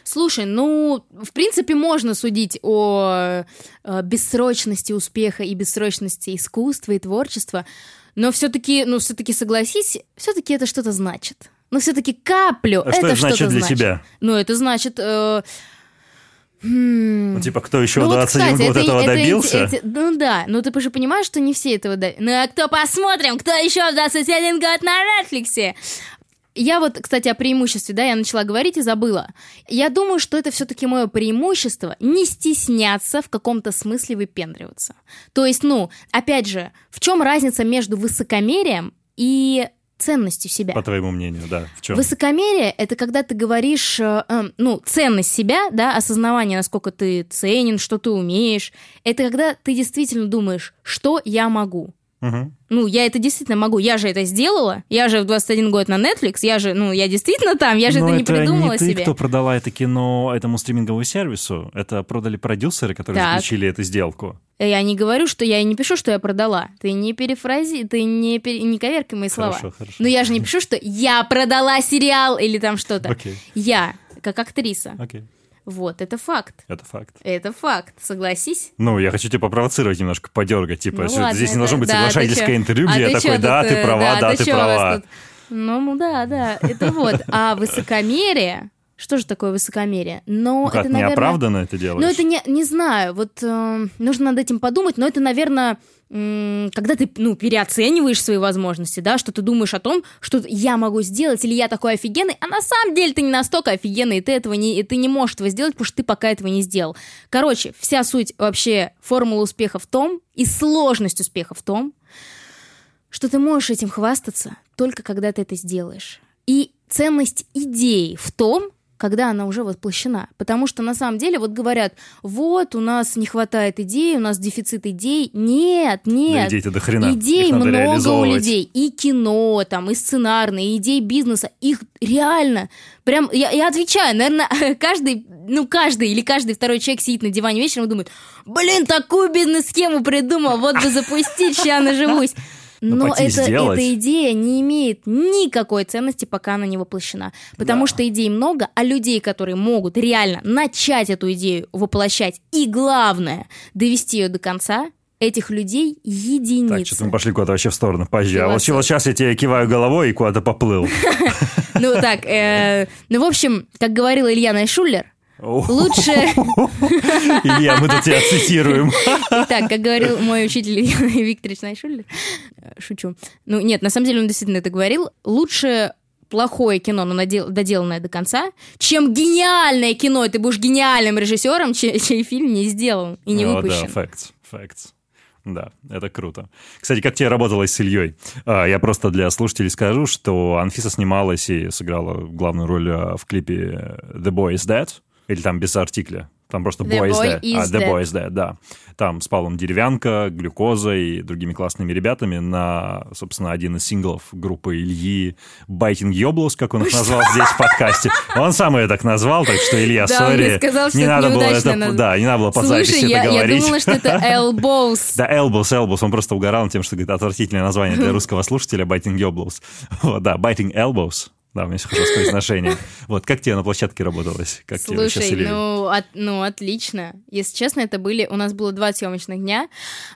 Слушай, ну, в принципе, можно судить о э, бессрочности успеха и бессрочности искусства и творчества, но все-таки, ну, все-таки согласись, все-таки это что-то значит. Но все-таки каплю а это что это значит для значит. тебя? Ну, это значит... Э, ну, типа, кто еще ну, в 21 вот, кстати, год это, этого это, добился? Это, ну да, но ты же понимаешь, что не все этого добились. Ну а кто посмотрим, кто еще в 21 год на Netflix? Я вот, кстати, о преимуществе, да, я начала говорить и забыла. Я думаю, что это все-таки мое преимущество не стесняться в каком-то смысле выпендриваться. То есть, ну, опять же, в чем разница между высокомерием и ценностью себя. По твоему мнению, да. В чем? Высокомерие — это когда ты говоришь, э, э, ну, ценность себя, да, осознавание, насколько ты ценен, что ты умеешь. Это когда ты действительно думаешь, что я могу. Угу. Ну, я это действительно могу. Я же это сделала. Я же в 21 год на Netflix. Я же, ну, я действительно там. Я же Но это не придумала не ты, себе. кто продала это кино этому стриминговому сервису. Это продали продюсеры, которые так. заключили эту сделку. Я не говорю, что я не пишу, что я продала. Ты не перефрази, ты не, пере... не коверкай мои слова. Хорошо, хорошо. Но я же не пишу, что я продала сериал или там что-то. Okay. Я, как актриса. Okay. Вот, это факт. Это факт. Это факт, согласись? Ну, я хочу тебя попровоцировать немножко, подергать, типа, ну, ладно, здесь не должно быть да, соглашательское интервью, где а я такой, да, ты права, да, да ты права. Ну, да, да, это вот. А высокомерие, что же такое высокомерие? Но ну, как, это, наверное... неоправданно это делаешь? Ну, это не, не знаю, вот э, нужно над этим подумать, но это, наверное, когда ты, ну, переоцениваешь свои возможности, да, что ты думаешь о том, что я могу сделать, или я такой офигенный, а на самом деле ты не настолько офигенный, и ты этого не, и ты не можешь этого сделать, потому что ты пока этого не сделал. Короче, вся суть вообще формулы успеха в том, и сложность успеха в том, что ты можешь этим хвастаться только когда ты это сделаешь. И ценность идеи в том, когда она уже воплощена. Потому что на самом деле вот говорят, вот, у нас не хватает идей, у нас дефицит идей. Нет, нет. Да идей-то до хрена. Идей много у людей. И кино, там, и сценарные, и идей бизнеса. Их реально Прям, я, я отвечаю, наверное, каждый, ну, каждый или каждый второй человек сидит на диване вечером и думает, блин, такую бизнес-схему придумал, вот бы запустить, сейчас наживусь. Ну, Но это, эта идея не имеет никакой ценности, пока она не воплощена. Потому да. что идей много, а людей, которые могут реально начать эту идею воплощать и, главное, довести ее до конца, этих людей единицы. Так, что-то мы пошли куда-то вообще в сторону позже. А вот, вот сейчас я тебе киваю головой и куда-то поплыл. Ну так, э, ну в общем, как говорила Илья Найшуллер, Лучше... Илья, мы тут тебя цитируем. Так, как говорил мой учитель Викторович Найшулер, шучу. Ну, нет, на самом деле он действительно это говорил. Лучше плохое кино, но доделанное до конца, чем гениальное кино, и ты будешь гениальным режиссером, чей, чей фильм не сделан и не выпущен. Да, facts, facts. Да, это круто. Кстати, как тебе работалось с Ильей? А, я просто для слушателей скажу, что Анфиса снималась и сыграла главную роль а, в клипе «The Boy is Dead», или там без артикля. Там просто The Boy, boy is Dead. Is а, The Boy is Dead, да. Там спал он Деревянка, Глюкоза и другими классными ребятами на, собственно, один из синглов группы Ильи Байтинг Йоблус, как он их назвал здесь в подкасте. Он сам ее так назвал, так что, Илья, сори. не надо было это, Да, не надо было по записи я, это говорить. я думала, что это Elbows. Да, Elbows, Elbows. Он просто угорал тем, что говорит, отвратительное название для русского слушателя Байтинг Йоблус. Да, Biting Elbows. Да, у меня есть хорошее произношение. Вот, как тебе на площадке работалось? Как Слушай, тебе ну, от, ну, отлично. Если честно, это были... У нас было два съемочных дня.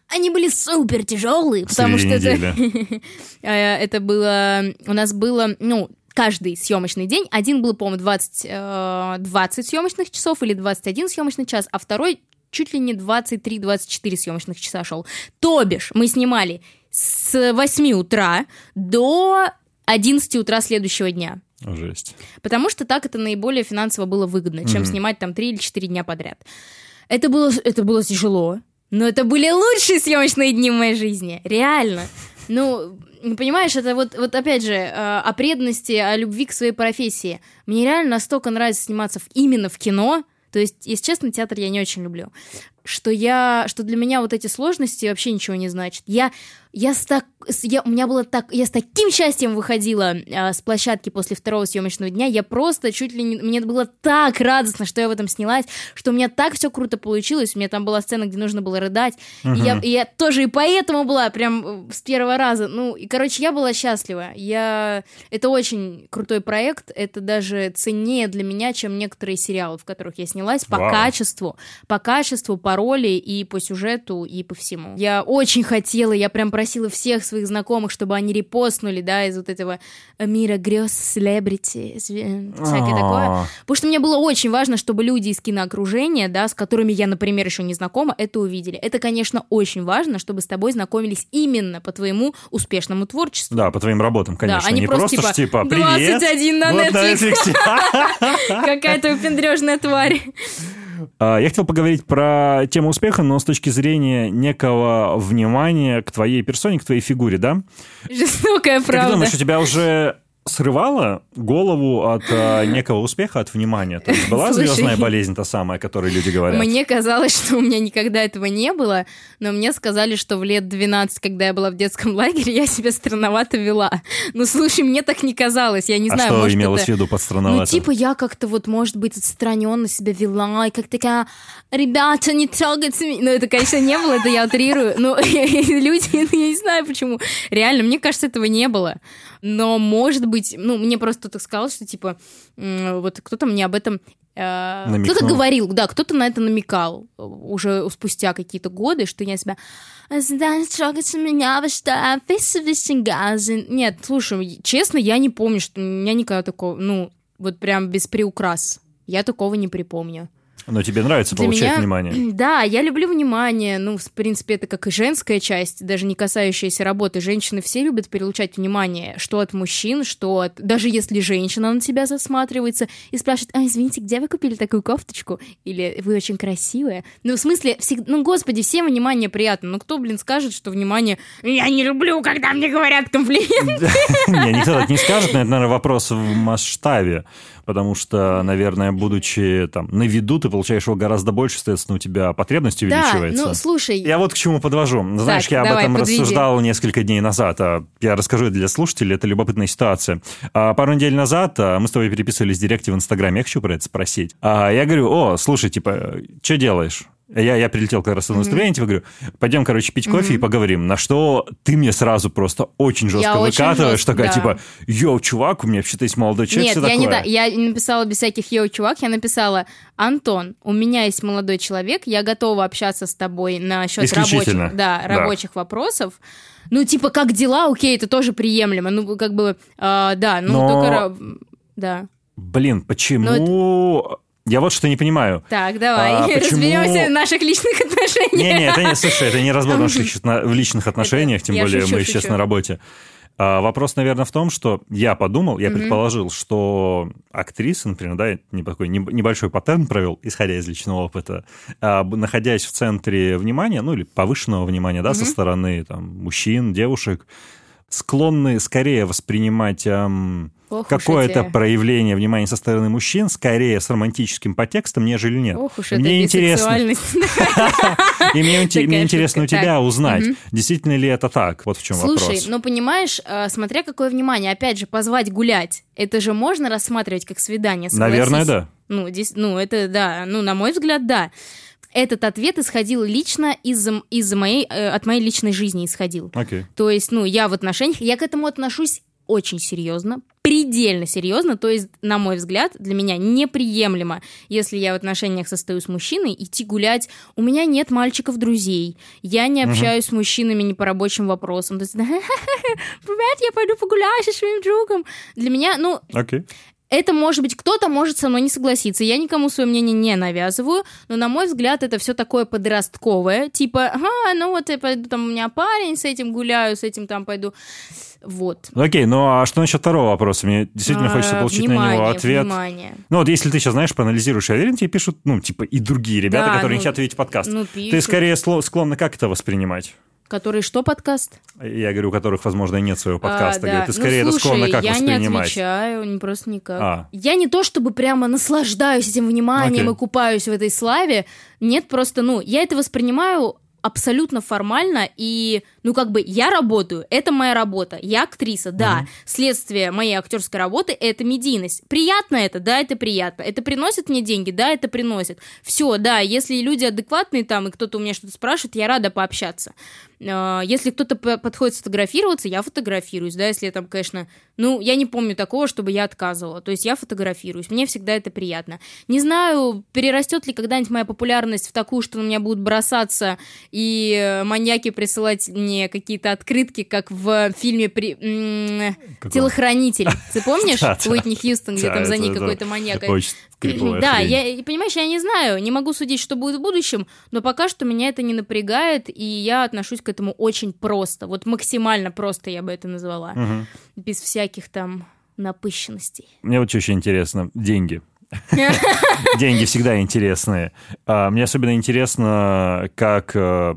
Они были супер тяжелые, потому что это... Э, это было... У нас было, ну, каждый съемочный день. Один был, по-моему, 20, э, 20 съемочных часов или 21 съемочный час, а второй чуть ли не 23-24 съемочных часа шел. То бишь, мы снимали с 8 утра до 11 утра следующего дня. Жесть. Потому что так это наиболее финансово было выгодно, чем снимать там 3 или 4 дня подряд. Это было, это было тяжело, но это были лучшие съемочные дни в моей жизни. Реально. Ну, понимаешь, это вот, вот опять же, э, о преданности, о любви к своей профессии. Мне реально настолько нравится сниматься в, именно в кино. То есть, если честно, театр я не очень люблю. Что я, что для меня вот эти сложности вообще ничего не значат. Я я с так, я, у меня было так, я с таким счастьем выходила а, с площадки после второго съемочного дня, я просто чуть ли не, мне было так радостно, что я в этом снялась, что у меня так все круто получилось, у меня там была сцена, где нужно было рыдать, uh-huh. и, я, и я тоже и поэтому была прям с первого раза, ну, и, короче, я была счастлива, я, это очень крутой проект, это даже ценнее для меня, чем некоторые сериалы, в которых я снялась, по wow. качеству, по качеству, по роли и по сюжету, и по всему. Я очень хотела, я прям попросила всех своих знакомых, чтобы они репостнули, да, из вот этого мира грез, селебрити, всякое такое. Потому что мне было очень важно, чтобы люди из киноокружения, да, с которыми я, например, еще не знакома, это увидели. Это, конечно, очень важно, чтобы с тобой знакомились именно по твоему успешному творчеству. Да, по твоим работам, конечно. Да, они не просто, просто типа, типа привет, 21 на вот Netflix. Какая-то выпендрежная тварь. А, я хотел поговорить про тему успеха, но с точки зрения некого внимания к твоей персоне, к твоей фигуре, да? Жестокая правда. Ты думаешь, у тебя уже срывала голову от э, некого успеха, от внимания? То есть была Слушай, звездная болезнь та самая, о которой люди говорят? Мне казалось, что у меня никогда этого не было, но мне сказали, что в лет 12, когда я была в детском лагере, я себя странновато вела. Ну, слушай, мне так не казалось, я не а знаю, что может, имелось это... в виду под странновато? Ну, типа я как-то вот, может быть, отстраненно себя вела, и как такая, ребята, не трогайте меня. Ну, это, конечно, не было, это я утрирую. Но люди, я не знаю почему. Реально, мне кажется, этого не было. Но, может быть, ну, мне просто кто-то сказал, что, типа, вот кто-то мне об этом э, кто-то говорил, да, кто-то на это намекал уже спустя какие-то годы, что я себя трогать меня, что Нет, слушай, честно, я не помню, что у меня никогда такого, ну, вот прям без приукрас. Я такого не припомню. Но тебе нравится Для получать меня, внимание? Да, я люблю внимание. Ну, в принципе, это как и женская часть, даже не касающаяся работы. Женщины все любят получать внимание, что от мужчин, что от... Даже если женщина на тебя засматривается и спрашивает, а, извините, где вы купили такую кофточку? Или вы очень красивая. Ну, в смысле, всегда... ну, господи, всем внимание приятно. Ну, кто, блин, скажет, что внимание... Я не люблю, когда мне говорят комплименты. Не, никто так не скажет, но это, наверное, вопрос в масштабе потому что, наверное, будучи там на виду, ты получаешь его гораздо больше, соответственно, у тебя потребность увеличивается. Да, ну, слушай... Я вот к чему подвожу. Знаешь, так, я об этом подведи. рассуждал несколько дней назад. А я расскажу для слушателей, это любопытная ситуация. А, пару недель назад а, мы с тобой переписывались в директе в Инстаграме, я хочу про это спросить. Я говорю, о, слушай, типа, что делаешь? Я, я прилетел как раз на выступление, mm-hmm. типа говорю, пойдем, короче, пить кофе mm-hmm. и поговорим. На что ты мне сразу просто очень жестко я выкатываешь, очень такая, да. типа, йоу, чувак, у меня вообще-то есть молодой человек, Нет, я не, да, я написала без всяких йоу, чувак, я написала, Антон, у меня есть молодой человек, я готова общаться с тобой насчет рабочих, да, рабочих да. вопросов. Ну, типа, как дела, окей, это тоже приемлемо. Ну, как бы, э, да, ну, Но... только... Да. Блин, почему... Но я вот что не понимаю. Так, давай, а, почему... разберемся в наших личных отношениях. Не-не, это не, слушай, это не разбор наших в личных отношениях, тем более шучу, мы сейчас на работе. А, вопрос, наверное, в том, что я подумал, я предположил, что актриса, например, да, такой небольшой паттерн провел, исходя из личного опыта, а, находясь в центре внимания, ну или повышенного внимания, да, со стороны там мужчин, девушек, склонны скорее воспринимать эм, какое-то проявление внимания со стороны мужчин скорее с романтическим подтекстом, нежели нет. Ох уж мне интересно. И мне интересно у тебя узнать, действительно ли это так. Вот в чем вопрос. Слушай, ну понимаешь, э, смотря какое внимание, опять же, позвать гулять, это же можно рассматривать как свидание, Наверное, да. Ну, здесь, ну, это да, ну, на мой взгляд, да этот ответ исходил лично из, из моей, э, от моей личной жизни исходил. Okay. То есть, ну, я в отношениях, я к этому отношусь очень серьезно, предельно серьезно, то есть, на мой взгляд, для меня неприемлемо, если я в отношениях состою с мужчиной, идти гулять. У меня нет мальчиков-друзей, я не общаюсь угу. с мужчинами не по рабочим вопросам. То есть, привет, я пойду погуляю со своим другом. Для меня, ну, okay. Это может быть, кто-то может со мной не согласиться. Я никому свое мнение не навязываю, но, на мой взгляд, это все такое подростковое. Типа, ага, ну вот я пойду, там у меня парень, с этим гуляю, с этим там пойду. Вот. Окей, ну а что насчет второго вопроса? Мне действительно а, хочется получить внимание, на него ответ. Внимание. Ну, вот если ты сейчас, знаешь, проанализируешь, я уверен, тебе пишут, ну, типа, и другие ребята, да, которые ну, не хотят видеть подкаст. Ну, пишут. Ты скорее склонна как это воспринимать? Который что подкаст? Я говорю, у которых, возможно, нет своего а, подкаста. А, да. Говорю, ты скорее ну, слушай, это склонна как я воспринимать? Я не отвечаю, просто никак. А. Я не то чтобы прямо наслаждаюсь этим вниманием okay. и купаюсь в этой славе. Нет, просто, ну, я это воспринимаю абсолютно формально и ну, как бы, я работаю, это моя работа, я актриса, да. Mm-hmm. Следствие моей актерской работы — это медийность. Приятно это? Да, это приятно. Это приносит мне деньги? Да, это приносит. Все, да, если люди адекватные там, и кто-то у меня что-то спрашивает, я рада пообщаться. А, если кто-то подходит сфотографироваться, я фотографируюсь, да, если там, конечно, ну, я не помню такого, чтобы я отказывала. То есть я фотографируюсь, мне всегда это приятно. Не знаю, перерастет ли когда-нибудь моя популярность в такую, что на меня будут бросаться и э, маньяки присылать мне мне какие-то открытки, как в фильме при... «Телохранитель». Ты помнишь? Уитни Хьюстон, где там за ней какой-то маньяк. Да, я, понимаешь, я не знаю, не могу судить, что будет в будущем, но пока что меня это не напрягает, и я отношусь к этому очень просто. Вот максимально просто я бы это назвала. Без всяких там напыщенностей. Мне вот очень интересно. Деньги. Деньги всегда интересные. А, мне особенно интересно, как э,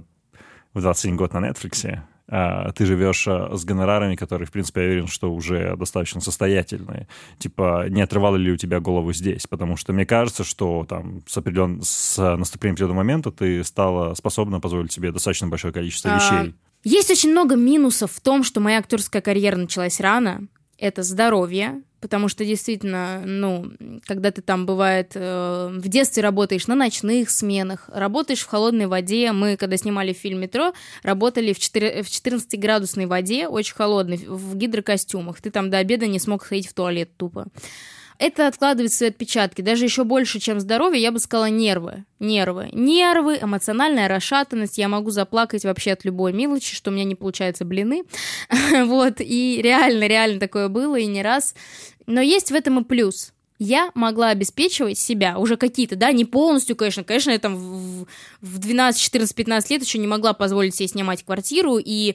в 21 год на Netflix, а, ты живешь а, с гонорарами, которые, в принципе, я уверен, что уже достаточно состоятельные. Типа, не отрывало ли у тебя голову здесь? Потому что мне кажется, что там с, определен... с наступлением определенного момента ты стала способна позволить себе достаточно большое количество а, вещей. Есть очень много минусов в том, что моя актерская карьера началась рано. Это здоровье, потому что действительно, ну, когда ты там, бывает, э, в детстве работаешь на ночных сменах, работаешь в холодной воде, мы, когда снимали фильм «Метро», работали в, 4, в 14-градусной воде, очень холодной, в гидрокостюмах, ты там до обеда не смог сходить в туалет тупо это откладывает свои отпечатки. Даже еще больше, чем здоровье, я бы сказала нервы. Нервы. Нервы, эмоциональная расшатанность. Я могу заплакать вообще от любой мелочи, что у меня не получается блины. вот, и реально, реально такое было, и не раз. Но есть в этом и плюс. Я могла обеспечивать себя уже какие-то, да, не полностью, конечно, конечно, я там в, в 12, 14, 15 лет еще не могла позволить себе снимать квартиру, и э,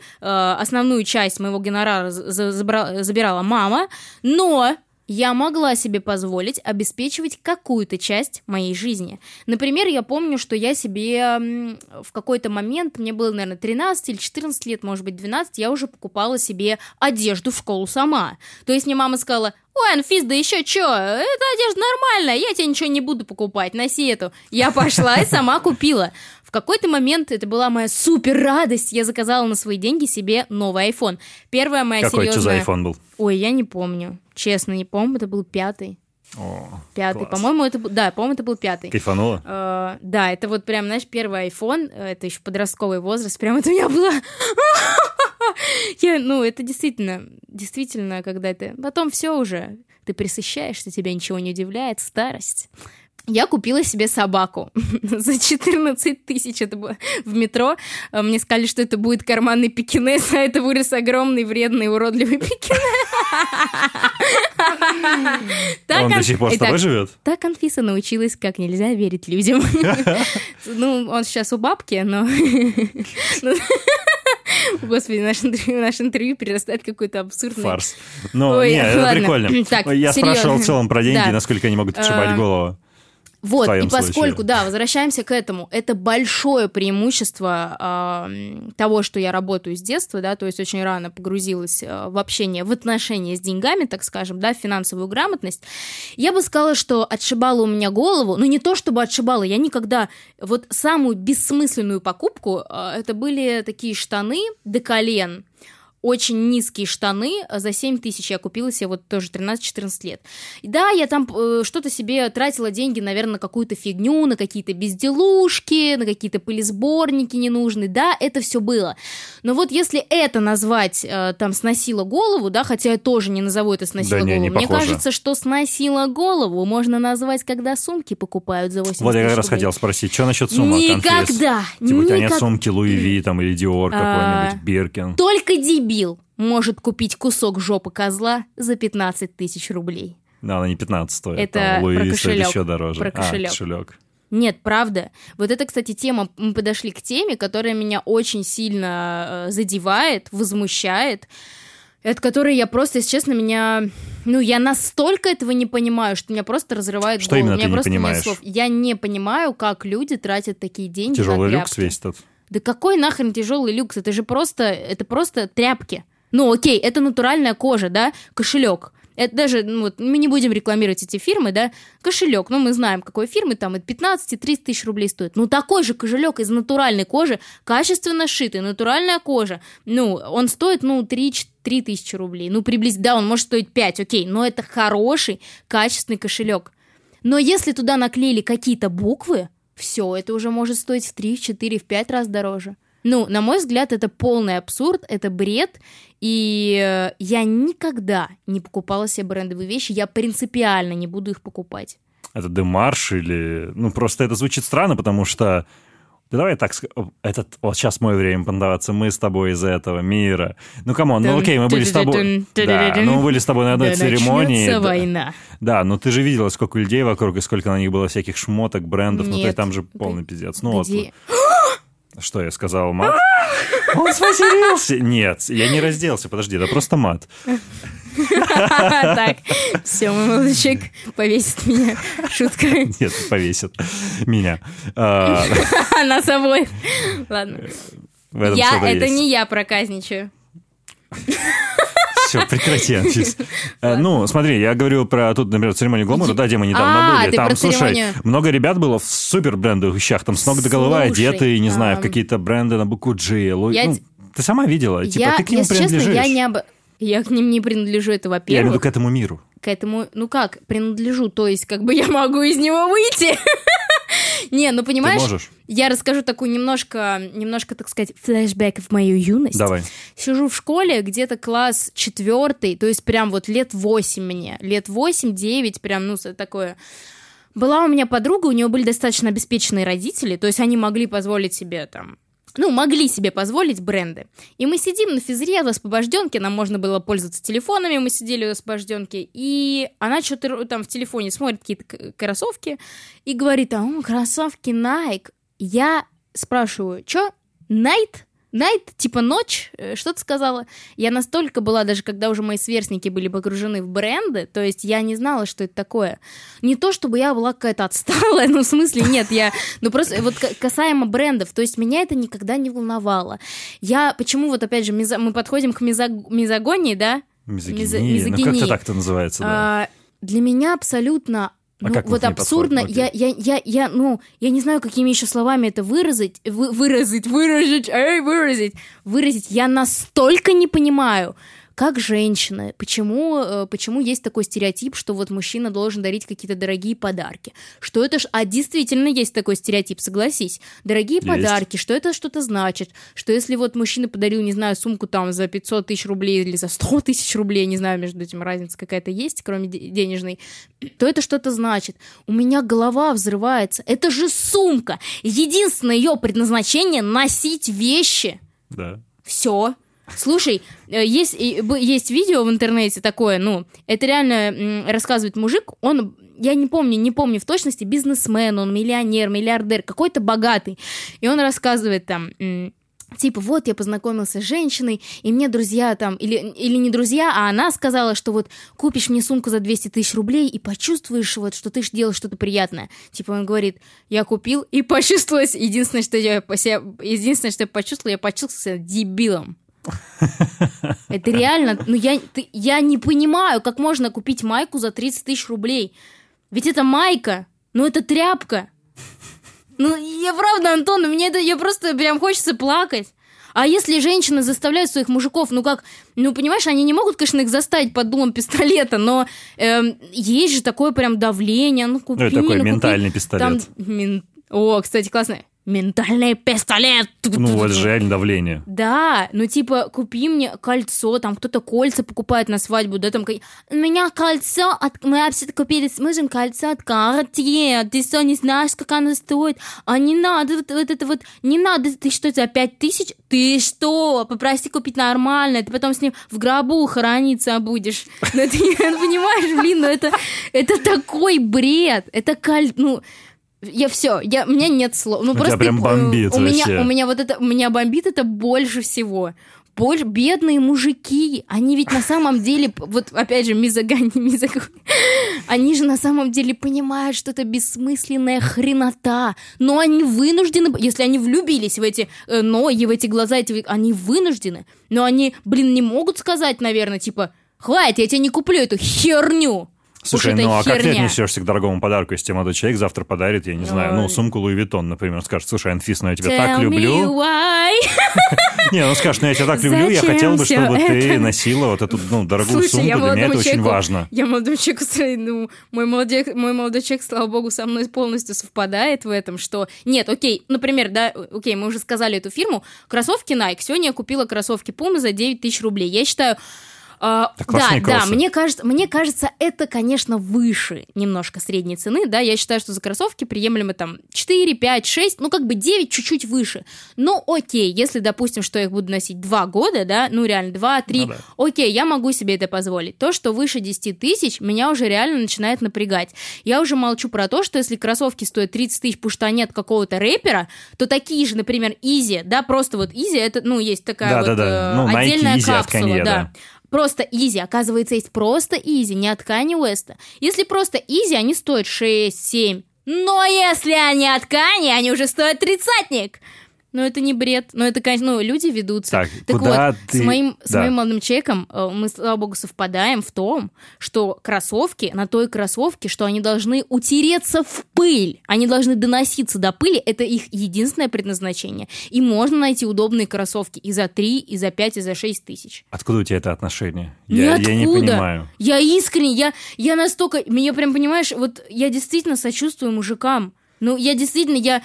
основную часть моего гонорара забирала мама, но я могла себе позволить обеспечивать какую-то часть моей жизни. Например, я помню, что я себе в какой-то момент, мне было, наверное, 13 или 14 лет, может быть, 12, я уже покупала себе одежду в школу сама. То есть мне мама сказала, Ой, Анфис, да еще что? Эта одежда нормальная, я тебе ничего не буду покупать, носи эту. Я пошла и сама купила. В какой-то момент это была моя супер радость. Я заказала на свои деньги себе новый iPhone. Первая моя Какой серьезная... Какой iPhone был? Ой, я не помню. Честно, не помню. Это был пятый. О, пятый, по-моему, это был, да, по-моему, это был пятый. Кайфанула? Э, да, это вот прям, знаешь, первый iPhone, это еще подростковый возраст, прям это у меня было... Я, ну, это действительно, действительно, когда это... Потом все уже, ты присыщаешься, тебя ничего не удивляет, старость я купила себе собаку за 14 тысяч. Это было в метро. А, мне сказали, что это будет карманный пекинес, а это вырос огромный, вредный, уродливый пекинес. Он до сих пор с тобой живет? Так Анфиса научилась, как нельзя верить людям. Ну, он сейчас у бабки, но... Господи, наш интервью, наш интервью перерастает в какой-то абсурдный... Фарс. Ну, нет, это прикольно. Так, Я спрашивал в целом про деньги, насколько они могут отшибать а, голову. Вот, и поскольку, случае. да, возвращаемся к этому, это большое преимущество э, того, что я работаю с детства, да, то есть очень рано погрузилась э, в общение, в отношения с деньгами, так скажем, да, в финансовую грамотность. Я бы сказала, что отшибала у меня голову, но не то чтобы отшибала, я никогда, вот самую бессмысленную покупку, э, это были такие штаны до колен, очень низкие штаны за 7 тысяч. Я купила себе вот тоже 13-14 лет. И да, я там э, что-то себе тратила деньги, наверное, на какую-то фигню, на какие-то безделушки, на какие-то пылесборники ненужные. Да, это все было. Но вот если это назвать, э, там, сносила голову, да, хотя я тоже не назову это сносила Да не, голову. не Мне похоже. кажется, что сносила голову можно назвать, когда сумки покупают за 80 Вот я как раз хотел спросить, что насчет сумок? Никогда, конфес? Типа у тебя нет никак- сумки Луи Ви там или Диор А. какой-нибудь, Биркин? Только дебил может купить кусок жопы козла за 15 тысяч рублей. Да, она не 15 стоит. Это Луи про кошелек, еще дороже. про А, кошелек. кошелек. Нет, правда. Вот это, кстати, тема, мы подошли к теме, которая меня очень сильно э, задевает, возмущает, от которой я просто, если честно, меня... Ну, я настолько этого не понимаю, что меня просто разрывает Что голову. именно У меня ты не понимаешь? слов. Я не понимаю, как люди тратят такие деньги Тяжелый на люкс тряпки. весь тут. Да какой нахрен тяжелый люкс? Это же просто, это просто тряпки. Ну, окей, это натуральная кожа, да, кошелек. Это даже, ну, вот, мы не будем рекламировать эти фирмы, да, кошелек, ну, мы знаем, какой фирмы, там, от 15 и 30 тысяч рублей стоит. Ну, такой же кошелек из натуральной кожи, качественно шитый, натуральная кожа, ну, он стоит, ну, 3, 3 тысячи рублей, ну, приблизительно, да, он может стоить 5, окей, но это хороший, качественный кошелек. Но если туда наклеили какие-то буквы, все, это уже может стоить в 3, в 4, в 5 раз дороже. Ну, на мой взгляд, это полный абсурд, это бред, и э, я никогда не покупала себе брендовые вещи, я принципиально не буду их покупать. Это Демарш или... Ну, просто это звучит странно, потому что... Да давай так. Этот... Вот сейчас мое время понтоваться. Мы с тобой из этого мира. Ну, come on, ну окей, мы были с тобой... Да, ну мы были с тобой на одной Да церемонии. Да. война. Да, но ты же видела, сколько людей вокруг, и сколько на них было всяких шмоток, брендов. Ну, Нет. есть там же полный пиздец. Ну, вот, Где- что я сказал, мат? Он сматерился! Нет, я не разделся, подожди, это просто мат. Так, все, мой молодой человек повесит меня. Шутка. Нет, повесит меня. А, Нас обоих. Ладно. Я, это не я проказничаю. Все, прекрати, Анфис. Э, Ну, смотри, я говорю про тут, например, церемонию гламура, да, где мы недавно А, были. Там, слушай, много ребят было в супер брендовых вещах, там с ног до головы одеты, не знаю, в какие-то бренды на букву G. Я ну, Ты сама видела, типа, я, ты к ним принадлежишь. я не об... Я к ним не принадлежу, это Я во-первых. виду к этому миру. К этому, ну как, принадлежу, то есть как бы я могу из него выйти. Не, ну Ты понимаешь, можешь? я расскажу такую немножко, немножко, так сказать, флешбэк в мою юность. Давай. Сижу в школе, где-то класс четвертый, то есть прям вот лет восемь мне, лет восемь-девять, прям, ну, такое. Была у меня подруга, у нее были достаточно обеспеченные родители, то есть они могли позволить себе там ну, могли себе позволить бренды. И мы сидим на физре в освобожденке, нам можно было пользоваться телефонами, мы сидели в освобожденке, и она что-то там в телефоне смотрит какие-то кроссовки и говорит, а, кроссовки Nike. Я спрашиваю, что, Найт? Найт, типа ночь, э, что ты сказала? Я настолько была, даже когда уже мои сверстники были погружены в бренды, то есть я не знала, что это такое. Не то, чтобы я была какая-то отсталая, ну, в смысле, нет, я... Ну, просто вот касаемо брендов, то есть меня это никогда не волновало. Я, почему вот, опять же, мизо- мы подходим к мизог- мизогонии, да? Мизогиния. Мизо- Ну, как-то так-то называется, да. А, для меня абсолютно А ну, как вот абсурдно, я, я, я, я, ну, я не знаю, какими еще словами это выразить, вы, выразить, выразить, эй, выразить, выразить. Я настолько не понимаю, как женщина, почему, э, почему есть такой стереотип, что вот мужчина должен дарить какие-то дорогие подарки. Что это ж... А действительно есть такой стереотип, согласись. Дорогие Есть. подарки, что это что-то значит? Что если вот мужчина подарил, не знаю, сумку там за 500 тысяч рублей или за 100 тысяч рублей, не знаю, между этим разница какая-то есть, кроме де- денежной, то это что-то значит. У меня голова взрывается. Это же сумка. Единственное ее предназначение — носить вещи. Да. Все. Слушай, э, есть, есть видео в интернете такое, ну, это реально рассказывает мужик, он, я не помню, не помню в точности, бизнесмен, он миллионер, миллиардер, какой-то богатый, и он рассказывает там, Типа, вот я познакомился с женщиной, и мне друзья там, или, или не друзья, а она сказала, что вот купишь мне сумку за 200 тысяч рублей и почувствуешь, вот, что ты делаешь что-то приятное. Типа, он говорит, я купил и почувствовалось, единственное, что я, себя- единственное, что я почувствовала, я почувствовала себя дебилом. Это реально, ну я, ты- я не понимаю, как можно купить майку за 30 тысяч рублей. Ведь это майка, ну это тряпка. Ну, я правда, Антон, меня это, я просто прям хочется плакать. А если женщины заставляют своих мужиков, ну как, ну понимаешь, они не могут, конечно, их заставить под дулом пистолета, но эм, есть же такое прям давление, ну купи, Ну, такой ну, купи. ментальный пистолет. Там мин- О, кстати, классно. Ментальный пистолет. Ну, вот же реально давление. Да, ну типа, купи мне кольцо, там кто-то кольца покупает на свадьбу, да, там, у меня кольцо, от... мы вообще-то купили с мужем кольцо от Cartier, ты что, не знаешь, как оно стоит? А не надо, вот, вот это вот, не надо, ты что, за пять тысяч? Ты что, попроси купить нормально, ты потом с ним в гробу хорониться будешь. Ну ты понимаешь, блин, ну это, это такой бред, это ну... Я все, я, у меня нет слов. Ну, У тебя просто прям э, бомбит у меня, вообще. у меня вот это, у меня бомбит это больше всего. Больше, бедные мужики, они ведь на самом деле, вот опять же, мизогани, мизогани, они же на самом деле понимают, что это бессмысленная хренота, но они вынуждены, если они влюбились в эти э, ноги, в эти глаза, эти, они вынуждены, но они, блин, не могут сказать, наверное, типа, хватит, я тебе не куплю эту херню. Слушай, ну а как ты херня. отнесешься к дорогому подарку, если тебе молодой человек завтра подарит, я не знаю, ну, сумку Луи Виттон, например, скажет, слушай, Анфис, ну я тебя Tell так люблю. Не, ну скажешь, ну я тебя так люблю, я хотел бы, чтобы ты носила вот эту, ну, дорогую сумку, для меня это очень важно. Я молодому человеку, ну, мой молодой человек, слава богу, со мной полностью совпадает в этом, что... Нет, окей, например, да, окей, мы уже сказали эту фирму, кроссовки Nike. Сегодня я купила кроссовки Puma за 9 тысяч рублей. Я считаю... а, Так да, классные да, кроссы. мне кажется, мне кажется, это, конечно, выше немножко средней цены, да, я считаю, что за кроссовки приемлемо там 4, 5, 6, ну как бы 9 чуть-чуть выше. Ну окей, если, допустим, что я их буду носить 2 года, да, ну реально 2, 3, Ну да. окей, я могу себе это позволить. То, что выше 10 тысяч, меня уже реально начинает напрягать. Я уже молчу про то, что если кроссовки стоят 30 тысяч, потому что они от какого-то рэпера, то такие же, например, Изи, да, просто вот Изи, это, ну, есть такая вот Да-да-да. э, Ну, Nike отдельная Easy от капсула, Kanye, да. да. Просто Yeezy, оказывается, есть просто Yeezy, не от Кани Уэста. Если просто Yeezy, они стоят 6, 7. Но если они от Кани, они уже стоят тридцатник. Ну, это не бред. Но это, конечно, ну, люди ведутся. Так, куда вот, ты- с моим, с да. моим молодым человеком э, мы, слава богу, совпадаем в том, что кроссовки на той кроссовке, что они должны утереться в пыль. Они должны доноситься до пыли. Это их единственное предназначение. И можно найти удобные кроссовки и за 3, и за 5, и за 6 тысяч. Откуда у тебя это отношение? Я, я не понимаю. Я искренне, я, я настолько, меня прям, понимаешь, вот я действительно сочувствую мужикам. Ну, я действительно, я,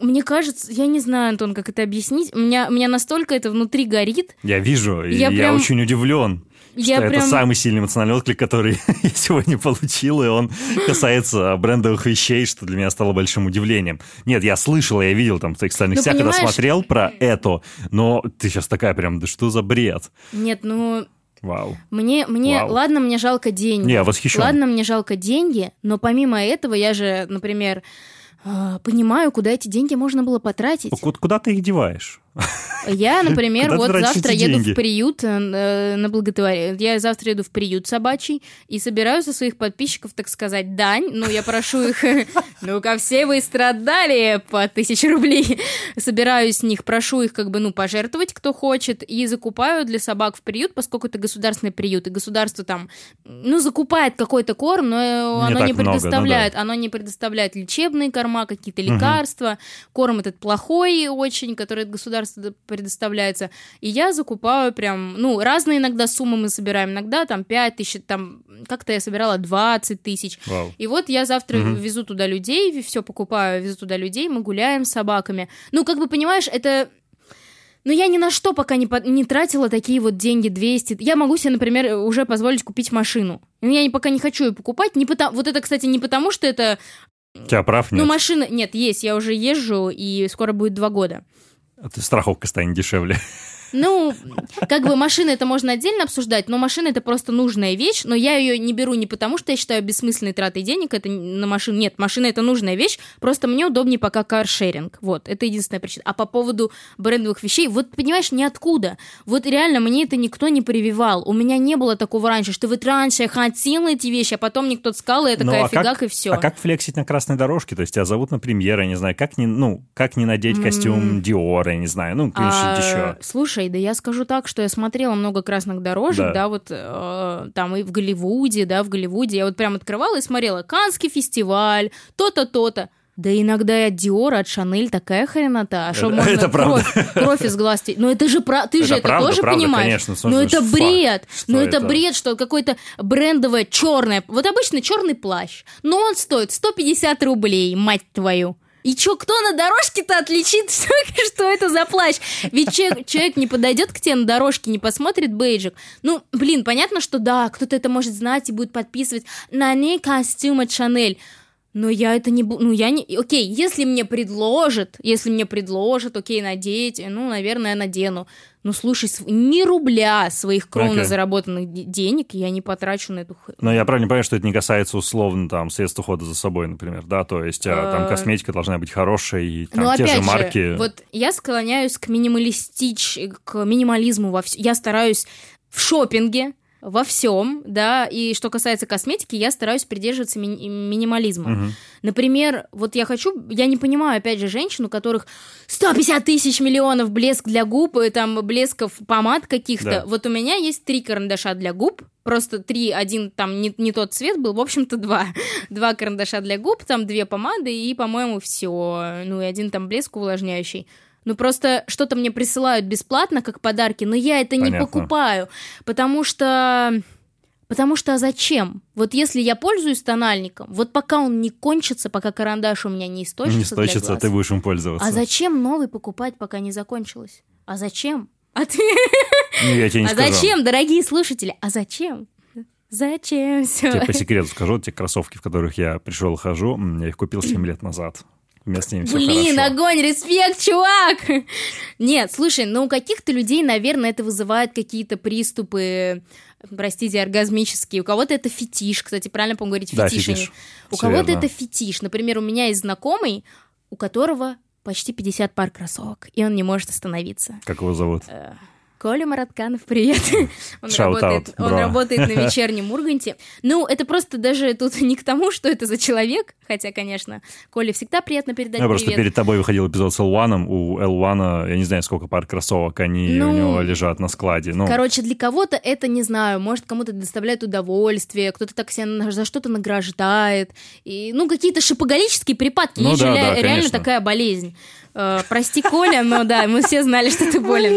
мне кажется, я не знаю, Антон, как это объяснить. У меня, у меня настолько это внутри горит. Я вижу, и Я я, прям- очень удивлен. Я что это прям- самый сильный эмоциональный отклик, который я сегодня получил, и он касается брендовых вещей, что для меня стало большим удивлением. Нет, я слышал, я видел там в твоих социальных Ну, сетях, когда смотрел про это, но ты сейчас такая прям, да что за бред? Нет, ну, Вау. мне, мне, Вау. ладно, мне жалко деньги. Не, восхищен. Ладно, мне жалко деньги, но помимо этого я же, например, э, понимаю, куда эти деньги можно было потратить. Ку- Куда ты их деваешь? Я, например, вот завтра еду в приют э, на благотворение. Я завтра еду в приют собачий и собираю со своих подписчиков, так сказать, дань. Ну, я прошу их, ну-ка, все вы страдали по тысяче рублей. Собираю с них, прошу их как бы, ну, пожертвовать, кто хочет, и закупаю для собак в приют, поскольку это государственный приют, и государство там, ну, закупает какой-то корм, но э, оно не ну предоставляет, оно не предоставляет лечебные корма, какие-то лекарства, корм этот плохой очень, который от государства д- предоставляется. И я закупаю прям, ну, разные иногда суммы мы собираем. Иногда там 5 тысяч, там как-то я собирала 20 тысяч. Вау. И вот я завтра Мгм. везу туда людей, все покупаю, везу туда людей, мы гуляем с собаками. Ну, как бы, понимаешь, это... Ну, я ни на что пока не, по- не тратила такие вот деньги 200. Я могу себе, например, уже позволить купить машину. Но я пока не хочу ее покупать. Не потому... Вот это, кстати, не потому, что это... У тебя прав нет? Ну, машина... Нет, есть, я уже езжу, и скоро будет два года. Это страховка станет дешевле. Ну, как бы машина это можно отдельно обсуждать, но машина это просто нужная вещь, но я ее не беру не потому, что я считаю бессмысленной тратой денег, это на машину. Нет, машина это нужная вещь, просто мне удобнее пока каршеринг. Вот, это единственная причина. А по поводу брендовых вещей, вот понимаешь, ниоткуда. Вот реально мне это никто не прививал. У меня не было такого раньше, что вот раньше я хотела эти вещи, а потом мне кто-то сказал, и я Ну, такая а как- фигак, и все. А как флексить на красной дорожке? То есть тебя зовут на премьеры, я не знаю, как не, ну, как не надеть костюм Диора, я не знаю, ну, что-нибудь еще. Слушай, да я скажу так, что я смотрела много красных дорожек, Да. да, вот э, там и в Голливуде, да, в Голливуде. Я вот прям открывала и смотрела Канский фестиваль, то-то, то-то. Да иногда и от Диора, от Шанель такая хренота. А что Это- можно это правда. кровь, кровь из глаз... те- Ну это же про... Ты же Это это правда, тоже правда, понимаешь? конечно, Ну это это бред. что Ну это это- бред, что какой-то брендовое черное... Вот обычно черный плащ. Но он стоит 150 рублей, мать твою. И чё, кто на дорожке-то отличит, что, это за плащ? Ведь человек, человек не подойдет к тебе на дорожке, не посмотрит бейджик. Ну, блин, понятно, что да, кто-то это может знать и будет подписывать. На ней костюм от Шанель. Но я это не буду, ну я не, окей, если мне предложат, если мне предложат, окей, надеть, ну, наверное, надену. Ну, слушай, ни рубля своих кровно Окей. заработанных де- денег я не потрачу на эту х- Но я правильно понимаю, что это не касается условно там средств ухода за собой, например, да, то есть а, там Э, косметика должна быть хорошая и там Ну, те опять же марки. вот я склоняюсь к минималистич, к минимализму во всем. Я стараюсь в шопинге, во всем, да, и что касается косметики, я стараюсь придерживаться ми- минимализма. Мгм. Например, вот я хочу, я не понимаю, опять же, женщин, у которых 150 тысяч миллионов блеск для губ, и там блесков помад каких-то. Да. Вот у меня есть три карандаша для губ, просто три, один там не, не тот цвет был, в общем-то два. Два карандаша для губ, там две помады и, по-моему, все. Ну и один там блеск увлажняющий. Ну просто что-то мне присылают бесплатно, как подарки, но я это не Понятно. покупаю, потому что... Потому что а зачем? Вот если я пользуюсь тональником, вот пока он не кончится, пока карандаш у меня не источится не для сточится, а глаз, ты будешь им пользоваться. а зачем новый покупать, пока не закончилось? А зачем? А, ты- Ну, я тебе не а скажу. зачем, дорогие слушатели? А зачем? Зачем все? Тебе по секрету скажу, те кроссовки, в которых я пришел и хожу, я их купил 7 лет назад. У меня с ними все Блин, хорошо. огонь, респект, чувак! Нет, слушай, ну у каких-то людей, наверное, это вызывает какие-то приступы, простите, оргазмические. У кого-то это фетиш, кстати, правильно, по-моему, говорить Да, фетиш. а не- фетиш. У кого-то это фетиш. Например, у меня есть знакомый, у которого почти 50 пар кроссовок, и он не может остановиться. Как его зовут? Коля Маратканов, привет. Он, Shout работает, out, он работает на вечернем Урганте. Ну, это просто даже тут не к тому, что это за человек, хотя, конечно, Коле всегда приятно передать Я просто привет. перед тобой выходил эпизод с L1, у L1, я не знаю, сколько пар кроссовок, они Ну, у него лежат на складе. Ну, Короче, для кого-то это, не знаю, может, кому-то доставляет удовольствие, кто-то так себя за что-то награждает. И, ну, какие-то шипоголические припадки. Ну Есть да, же да, реально конечно. такая болезнь. Э, прости, Коля, но да, мы все знали, что ты болен.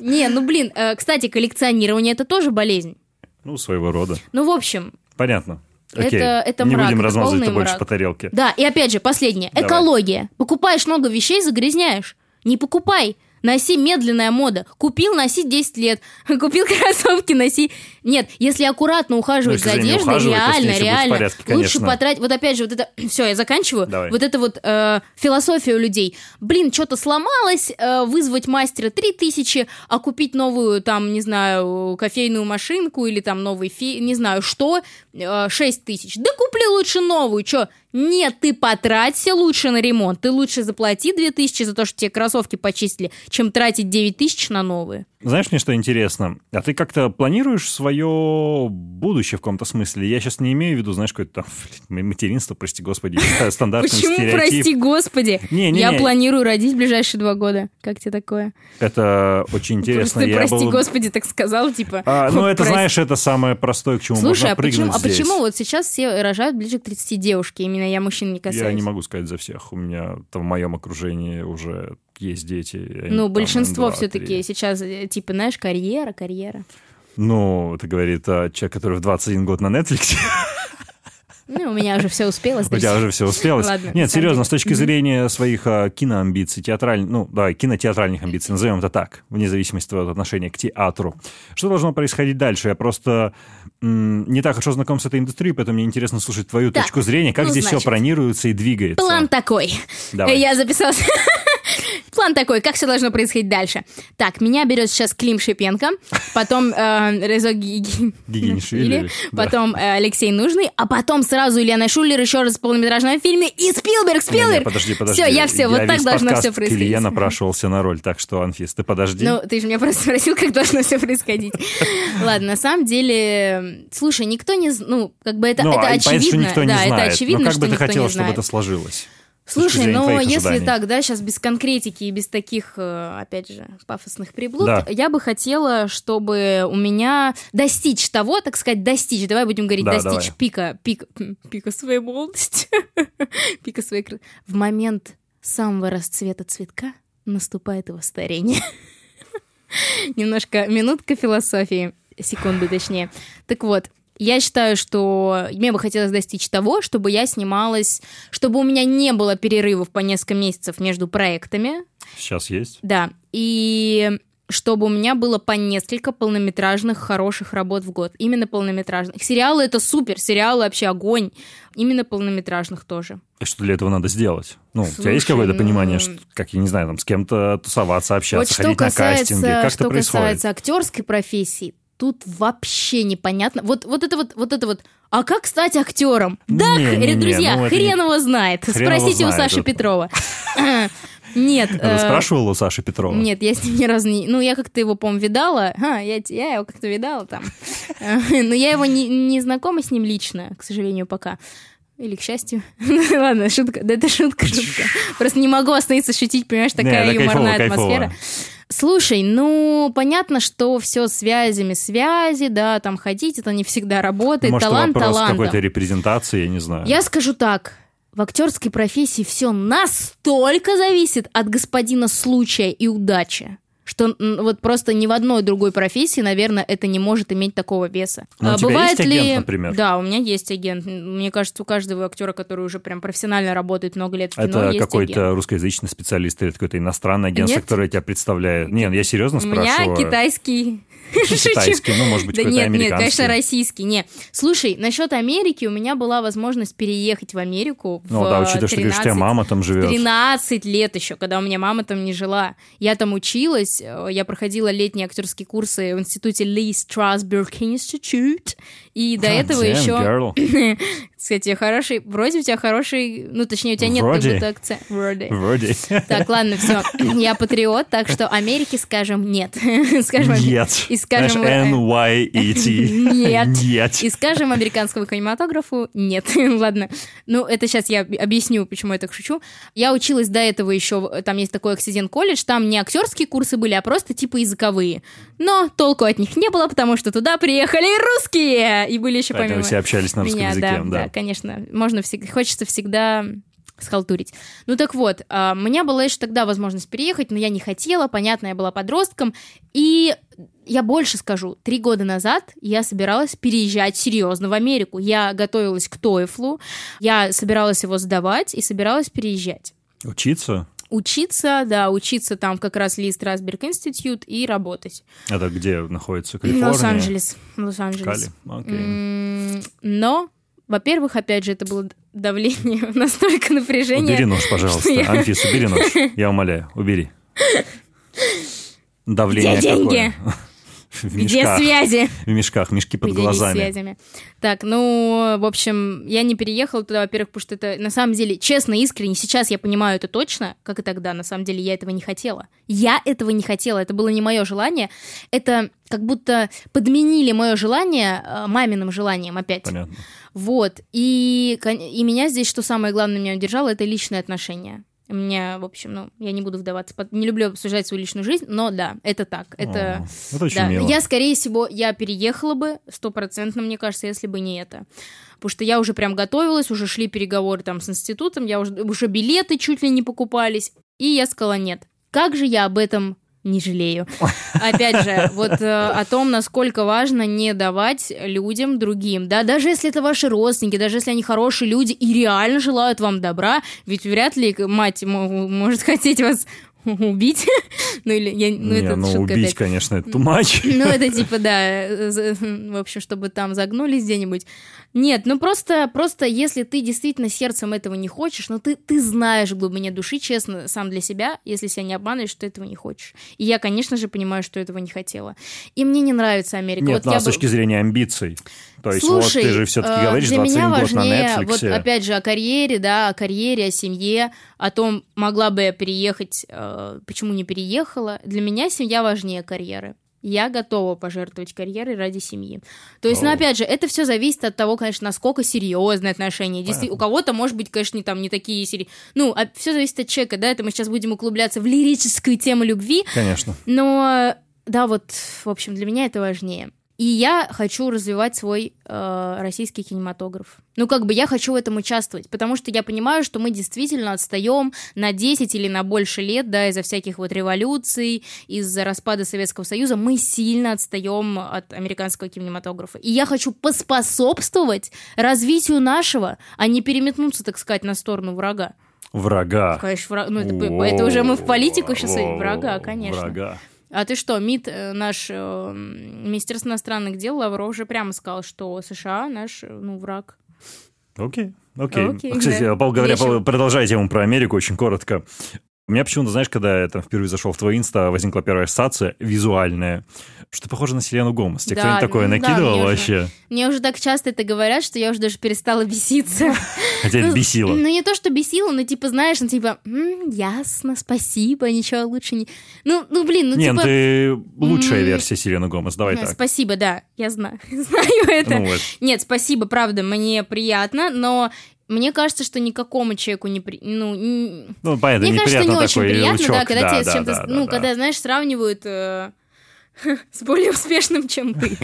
Не, ну, блин, э, кстати, коллекционирование — это тоже болезнь. ну, своего рода. Ну, в общем, Понятно. Это- Окей. это Не мрак, будем это размазывать это больше мрак. по тарелке. Да, и опять же, последнее. Давай. Экология. Покупаешь много вещей, загрязняешь. Не покупай. Носи медленная мода. Купил, носи 10 лет. Купил кроссовки, носи... Нет, если аккуратно ухаживать Ну, за одеждой, ухаживать, реально, реально. порядке, лучше потратить... Вот опять же, вот это... Все, я заканчиваю. Давай. Вот это вот э, философия у людей. Блин, что-то сломалось, э, вызвать мастера 3000, а купить новую, там, не знаю, кофейную машинку или там новый фи... Не знаю, что, э, 6 тысяч. Да купли лучше новую, что? Нет, ты потраться лучше на ремонт. Ты лучше заплати 2000 за то, что тебе кроссовки почистили, чем тратить 9000 на новые. Знаешь, мне что интересно? А ты как-то планируешь свое будущее в каком-то смысле? Я сейчас не имею в виду, знаешь, какое-то там материнство, прости господи, это стандартный Почему, стереотип. прости господи? Не-не-не. Я планирую родить в ближайшие два года. Как тебе такое? Это очень интересно. Просто Я прости был- господи так сказал, типа. А, ну, это, прости. знаешь, это самое простое, к чему Слушай, можно а почему, прыгнуть а здесь. почему вот сейчас все рожают ближе к 30 девушки? Именно я мужчин не касаюсь. Я не могу сказать за всех. У меня там в моем окружении уже есть дети. они Ну, там большинство все-таки сейчас, э, типа, знаешь, карьера, карьера. Ну, это говорит а, человек, который в 21 год на Netflix. Ну, у меня уже все успелось. У тебя уже все успелось. Ладно, Нет, серьезно, с точки зрения своих а, киноамбиций, театральных, ну, да, кинотеатральных амбиций, назовем это так, вне зависимости от отношения к театру. Что должно происходить дальше? Я просто не так хорошо знаком с этой индустрией, поэтому мне интересно слушать твою Так, точку зрения, как ну, здесь все значит, планируется и двигается. План такой. Давай. Я записала. План такой, как все должно происходить дальше. Так, меня берет сейчас Клим Шипенко, потом э, Резо Ги- Ги- Гигинишвили, потом э, Алексей Нужный, а потом сразу Ильяна Шулер еще раз в полнометражном фильме и Спилберг, Спилберг. подожди, подожди. Все, я все, вот так должно все происходить. Илье напрашивался на роль, так что, Анфис, ты подожди. Ну, ты же меня просто спросил, как должно все происходить. Ладно, на самом деле, слушай, никто не, ну, как бы это, Ну, это а понятно, очевидно, что никто не да, знает. это очевидно, Но как бы ты хотела, не чтобы это сложилось? Слушай, зрения ну если ожиданий? так, да, сейчас без конкретики и без таких, э, опять же, пафосных приблуд, Да. я бы хотела, чтобы у меня достичь того, так сказать, достичь, давай будем говорить, Да, достичь давай. пика, пика, пика своей молодости, пика своей... В момент самого расцвета цветка наступает его старение. Немножко минутка философии, секунды точнее. Так вот, я считаю, что мне бы хотелось достичь того, чтобы я снималась, чтобы у меня не было перерывов по несколько месяцев между проектами, Сейчас есть. да, и чтобы у меня было по несколько полнометражных хороших работ в год. Именно полнометражных. Сериалы это супер, сериалы вообще огонь. Именно полнометражных тоже. И что для этого надо сделать? Ну, у тебя Слушай, есть какое-то ну- понимание, что, как, я не знаю, там, с кем-то тусоваться, общаться, вот ходить на кастинги? касается, Как что это происходит? касается актерской профессии, тут вообще непонятно. Вот, вот это вот, вот это вот. А как стать актером? Да, Не-не-не, х- друзья, ну это хрен не- его знает. Хрен его Спросите у знает, Саши это- Петрова. Нет. Ты э, спрашивал у Саши Петрова? Нет, я с ним ни разу не... Ну, я как-то его, по-моему, видала. А, я, я его как-то видала там. Э, Но я его не, не знакома с ним лично, к сожалению, пока. Или к счастью. Ладно, шутка. Да это шутка, шутка. Просто не могу остановиться шутить, понимаешь, такая Не, юморная атмосфера. Слушай, ну, понятно, что все связями связи, да, там ходить, это не всегда работает. Может, Талант вопрос талантом. какой-то репрезентации, я не знаю. Я скажу так. В актерской профессии все настолько зависит от господина случая и удачи, что вот просто ни в одной другой профессии, наверное, это не может иметь такого веса. Ну, у А тебя бывает есть ли... агент, например? Да, у меня есть агент. Мне кажется, у каждого актера, который уже прям профессионально работает много лет в кино, Это есть какой-то агент. русскоязычный специалист или иностранное агентство, Нет. которое тебя представляет? Нет, я серьезно У меня спрашиваю. китайский. Шучу. Китайский, ну, может быть, Да какой-то нет, нет, американский. конечно, российский. Не. Слушай, насчет Америки у меня была возможность переехать в Америку Ну в да, учитывая, что ты говоришь, тебя 13 мама там живет. 13 лет еще, когда у меня мама там не жила. Я там училась, э, я проходила летние актерские курсы в институте Ли Strasberg Institute, и до этого Damn, еще... Кстати, хороший... Вроде у тебя хороший... Ну, точнее, у тебя нет как Вроде. будто акцент. Вроде. Вроде. Так, ладно, все. Я патриот, так что Америке скажем нет. Скажем, Нет. И скажем... Знаешь, э, N-Y-E-T. Нет. Нет. И скажем американскому кинематографу нет. Ладно. Ну, это сейчас я об- объясню, почему я так шучу. Я училась до этого еще, там есть такой Оксиден колледж, там не актерские курсы были, а просто типа языковые. Но толку от них не было, потому что туда приехали русские! И были еще Поэтому помимо все общались на русском меня, языке, да, да, конечно. Можно всегда, хочется всегда схалтурить. Ну так вот, а, у меня была еще тогда возможность переехать, но я не хотела, понятно, я была подростком, и я больше скажу, три года назад я собиралась переезжать серьезно в Америку. Я готовилась к TOEFL, я собиралась его сдавать и собиралась переезжать. Учиться? Учиться, да, учиться там как раз Ли Страсберг Институт и работать. Это где находится? Калифорния? Лос-Анджелес. Лос-Анджелес. М, Но, во-первых, опять же, это было давление, настолько напряжение. Убери нож, пожалуйста. я- Анфис, убери нож. Я умоляю, убери. Давление Где деньги? какое? В Где мешках. связи? В мешках, мешки под Поделись глазами. связями. Так, ну, в общем, я не переехала туда, во-первых, потому что это, на самом деле, честно, искренне, сейчас я понимаю это точно, как и тогда, на самом деле, я этого не хотела. Я этого не хотела, это было не мое желание. Это как будто подменили мое желание э, маминым желанием опять. Понятно. Вот. И, и меня здесь, что самое главное, меня удержало, это личные отношения. У меня, в общем, ну, я не буду вдаваться, не люблю обсуждать свою личную жизнь, но да, это так. Это, О, это очень да. мило. Я, скорее всего, я переехала бы, стопроцентно, мне кажется, если бы не это. Потому что я уже прям готовилась, уже шли переговоры там с институтом, я уже, уже билеты чуть ли не покупались, и я сказала нет. Как же я об этом не жалею. Опять же, вот э, о том, насколько важно не давать людям другим, да, даже если это ваши родственники, даже если они хорошие люди и реально желают вам добра, ведь вряд ли мать мо- может хотеть вас убить. Ну или я, ну Не, это ну шутка убить, опять. конечно, это much. Ну, это типа, да, э, за- в общем, чтобы там загнулись где-нибудь. Нет, ну просто, просто если ты действительно сердцем этого не хочешь, ну ты, ты знаешь в глубине души, честно, сам для себя, если себя не обманываешь, что ты этого не хочешь. И я, конечно же, понимаю, что этого не хотела. И мне не нравится Америка. Нет, вот ну а с бы- точки зрения амбиций. То есть Слушай, вот ты же все-таки э, говоришь для 21 меня год важнее, на Netflix. вот опять же, о карьере, да, о карьере, о семье, о том, могла бы я переехать, э, почему не переехала. Для меня семья важнее карьеры. я готова пожертвовать карьерой ради семьи. То есть, ну, опять же, это все зависит от того, конечно, насколько серьезные отношения. Действительно, у кого-то, может быть, конечно, не, там не такие серии. Ну, а все зависит от человека, да, это мы сейчас будем углубляться в лирическую тему любви. Конечно. Но, да, вот, в общем, для меня это важнее. И я хочу развивать свой э, российский кинематограф. Ну, как бы я хочу в этом участвовать, потому что я понимаю, что мы действительно отстаем на 10 или на больше лет, да, из-за всяких вот революций, из-за распада Советского Союза, мы сильно отстаем от американского кинематографа. И я хочу поспособствовать развитию нашего, а не переметнуться, так сказать, на сторону врага. Врага. Конечно, враг... ну, это, это уже мы в политику сейчас, врага, конечно. Врага. А ты что, МИД, э, наш э, Министерство иностранных дел, Лавров уже прямо сказал, что США наш, э, ну, враг. Окей, окей. Окей, Кстати, да. говоря, Весело. продолжая тему про Америку, очень коротко. У меня почему-то, знаешь, когда я там впервые зашел в твой инста, возникла первая ассоциация визуальная, что похоже на Селену Гомес. Тебе Да, кто-нибудь такое ну да, накидывал мне уже- вообще? Мне уже так часто это говорят, что я уже даже перестала беситься. Хотя это Ну, бесило. Ну, не то, что бесило, но, типа, знаешь, ну, типа, «М, ясно, спасибо, ничего лучше не... Ну, ну блин, ну, Не, типа... ну ты лучшая версия Селены Гомес, давай э, так. Спасибо, да, я знаю, знаю это. Ну. Нет, спасибо, правда, мне приятно, но мне кажется, что никакому человеку не... при- Ну, н- Ну, понятно, Мне кажется, не неприятно очень приятно, да, лучок. когда тебя с да, чем-то, да, ну, да, когда, да. знаешь, сравнивают э, с более успешным, чем ты.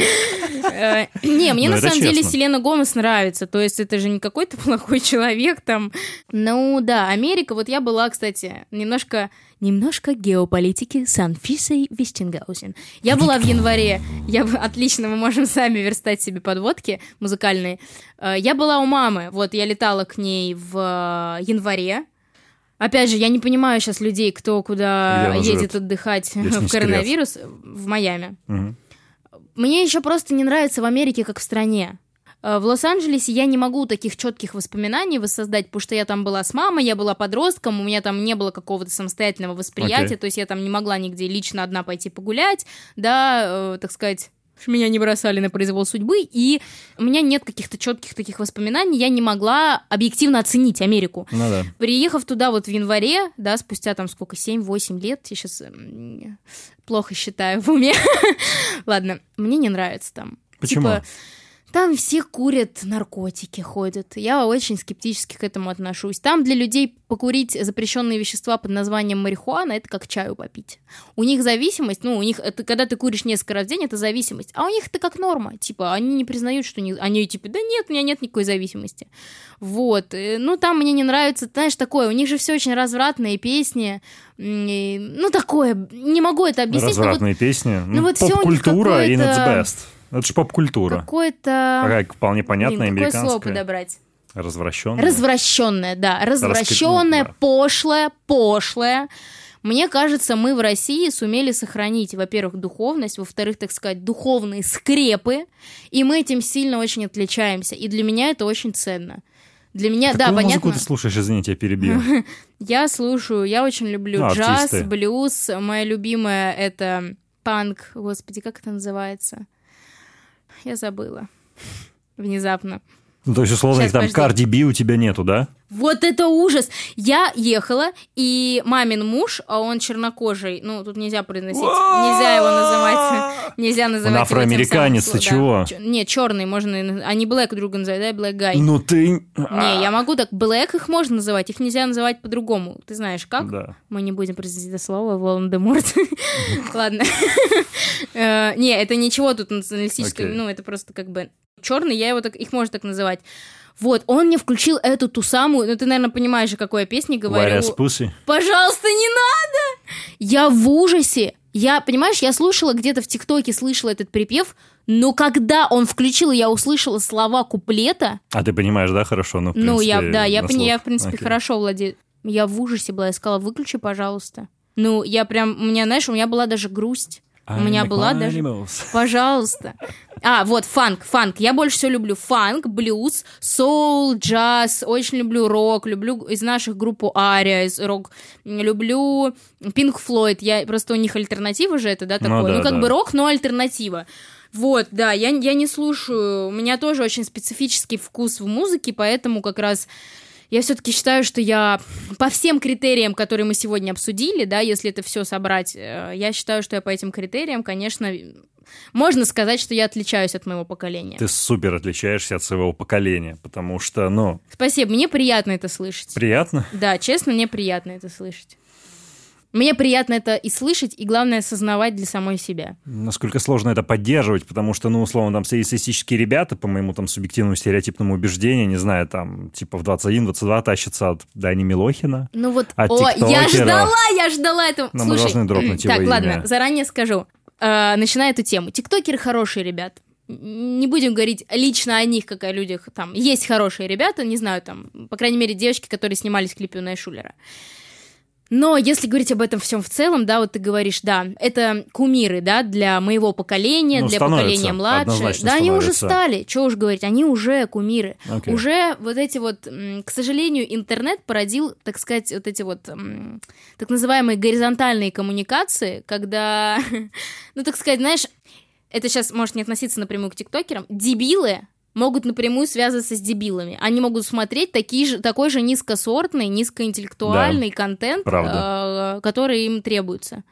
Э, Не, мне Ну, на самом деле. Селена Гомес нравится, то есть это же не какой-то плохой человек там. Ну да, Америка, вот я была, кстати, немножко немножко геополитики с Анфисой Вестингаузен. Я была в январе, я отлично, мы можем сами верстать себе подводки музыкальные. Э, Я была у мамы, вот я летала к ней в э, январе, Опять же, я не понимаю сейчас людей, кто куда едет живет? отдыхать не в секрет. коронавирус в Майами. Мгм. Мне еще просто не нравится в Америке, как в стране. Э, В Лос-Анджелесе я не могу таких четких воспоминаний воссоздать, потому что я там была с мамой, я была подростком, у меня там не было какого-то самостоятельного восприятия, Окей. то есть я там не могла нигде лично одна пойти погулять, да, э, так сказать, меня не бросали на произвол судьбы, и у меня нет каких-то четких таких воспоминаний, я не могла объективно оценить Америку. Ну да. Приехав туда вот в январе, да, спустя там сколько, 7-8 лет, я сейчас плохо считаю в уме. Ладно, мне не нравится там. Почему? Типа, там все курят, наркотики ходят. Я очень скептически к этому отношусь. Там для людей покурить запрещенные вещества под названием марихуана это как чаю попить. У них зависимость, ну, у них это когда ты куришь несколько раз в день, это зависимость. А у них это как норма. Типа, они не признают, что не... они типа, да нет, у меня нет никакой зависимости. Вот. Э, Ну, там мне не нравится, знаешь, такое. У них же все очень развратные песни. И, Ну, такое. Не могу это объяснить. но вот Развратные песни. ну вот всё у них поп-культура in its какое-то- best. Это же поп-культура. Какое-то... Такая вполне понятная Блин, какое слово подобрать? Развращенная. Развращенная, да. Развращенная, да. пошлая, пошлая. Мне кажется, мы в России сумели сохранить, во-первых, духовность, во-вторых, так сказать, духовные скрепы, и мы этим сильно очень отличаемся. И для меня это очень ценно. Для меня, да, Какую понятно. музыку ты слушаешь, извините, я перебью. Я слушаю, я очень люблю Ну, джаз, артисты. блюз. Моя любимая это панк. Господи, как это называется? Я забыла. Внезапно. Ну, то есть, условно, Щас, там подожди. Карди Би у тебя нету, да? Вот это ужас! Я ехала, и мамин муж, а он чернокожий, ну, тут нельзя произносить, нельзя его называть, нельзя называть тем афроамериканец, ты чего? Нет, черный можно, они блэк друга называют, да, блэк гай. Ну ты... Не, я могу так, блэк их можно называть, их нельзя называть по-другому. Ты знаешь как? Да. Мы не будем произносить это слово, Волан-де-Морт. Ладно. Э, Не, это ничего тут националистического, ну, это просто как бы черный, я его так, их можно так называть. Вот, он мне включил эту ту самую, ну, ты, наверное, понимаешь, о какой я песне говорю. Пожалуйста, не надо! Я в ужасе. Я, понимаешь, я слушала где-то в ТикТоке, слышала этот припев, но когда он включил, я услышала слова куплета, А ты понимаешь, да, хорошо? Ну, в ну, я, принципе, да, я, пони- я, в принципе, Окей. хорошо владею. Я в ужасе была, я сказала, выключи, пожалуйста. Ну, я прям, у меня, знаешь, у меня была даже грусть. У меня была даже... Пожалуйста. А, вот, фанк, фанк. Я больше всего люблю фанк, блюз, соул, джаз. Очень люблю рок. Люблю из наших группу Ария, из рок. Люблю Пинк Флойд. Я просто у них альтернатива же это, да, Ну такое. Ну, да, как да. бы рок, но альтернатива. Вот, да, я, я не слушаю. У меня тоже очень специфический вкус в музыке, поэтому как раз я все-таки считаю, что я по всем критериям, которые мы сегодня обсудили, да, если это все собрать, э, я считаю, что я по этим критериям, конечно, можно сказать, что я отличаюсь от моего поколения. Ты супер отличаешься от своего поколения, потому что, ну... Спасибо, мне приятно это слышать. Приятно? Да, честно, мне приятно это слышать. Мне приятно это и слышать, и главное осознавать для самой себя. Насколько сложно это поддерживать, потому что, ну, условно, там среднестатистические ребята, по моему там субъективному стереотипному убеждению, не знаю, там, типа в 21-22 тащатся от Дани Милохина. Ну вот, от о, я ждала, я ждала этого. Но Слушай, мы должны дропнуть так, его ладно, имя. заранее скажу. Э, начиная эту тему. Тиктокеры хорошие ребята не будем говорить лично о них, как о людях. Там есть хорошие ребята, не знаю, там, по крайней мере, девочки, которые снимались в клипе у Найшулера. Но если говорить об этом всем в целом, да, вот ты говоришь, да, это кумиры, да, для моего поколения, Ну, для поколения младше. Да, они уже стали, что уж говорить, они уже кумиры. Окей. Уже вот эти вот, к сожалению, интернет породил, так сказать, вот эти вот так называемые горизонтальные коммуникации, когда, ну, так сказать, знаешь, это сейчас может не относиться напрямую к тиктокерам, дебилы могут напрямую связываться с дебилами. Они могут смотреть такие же, такой же низкосортный, низкоинтеллектуальный контент, правда. э, который им требуется.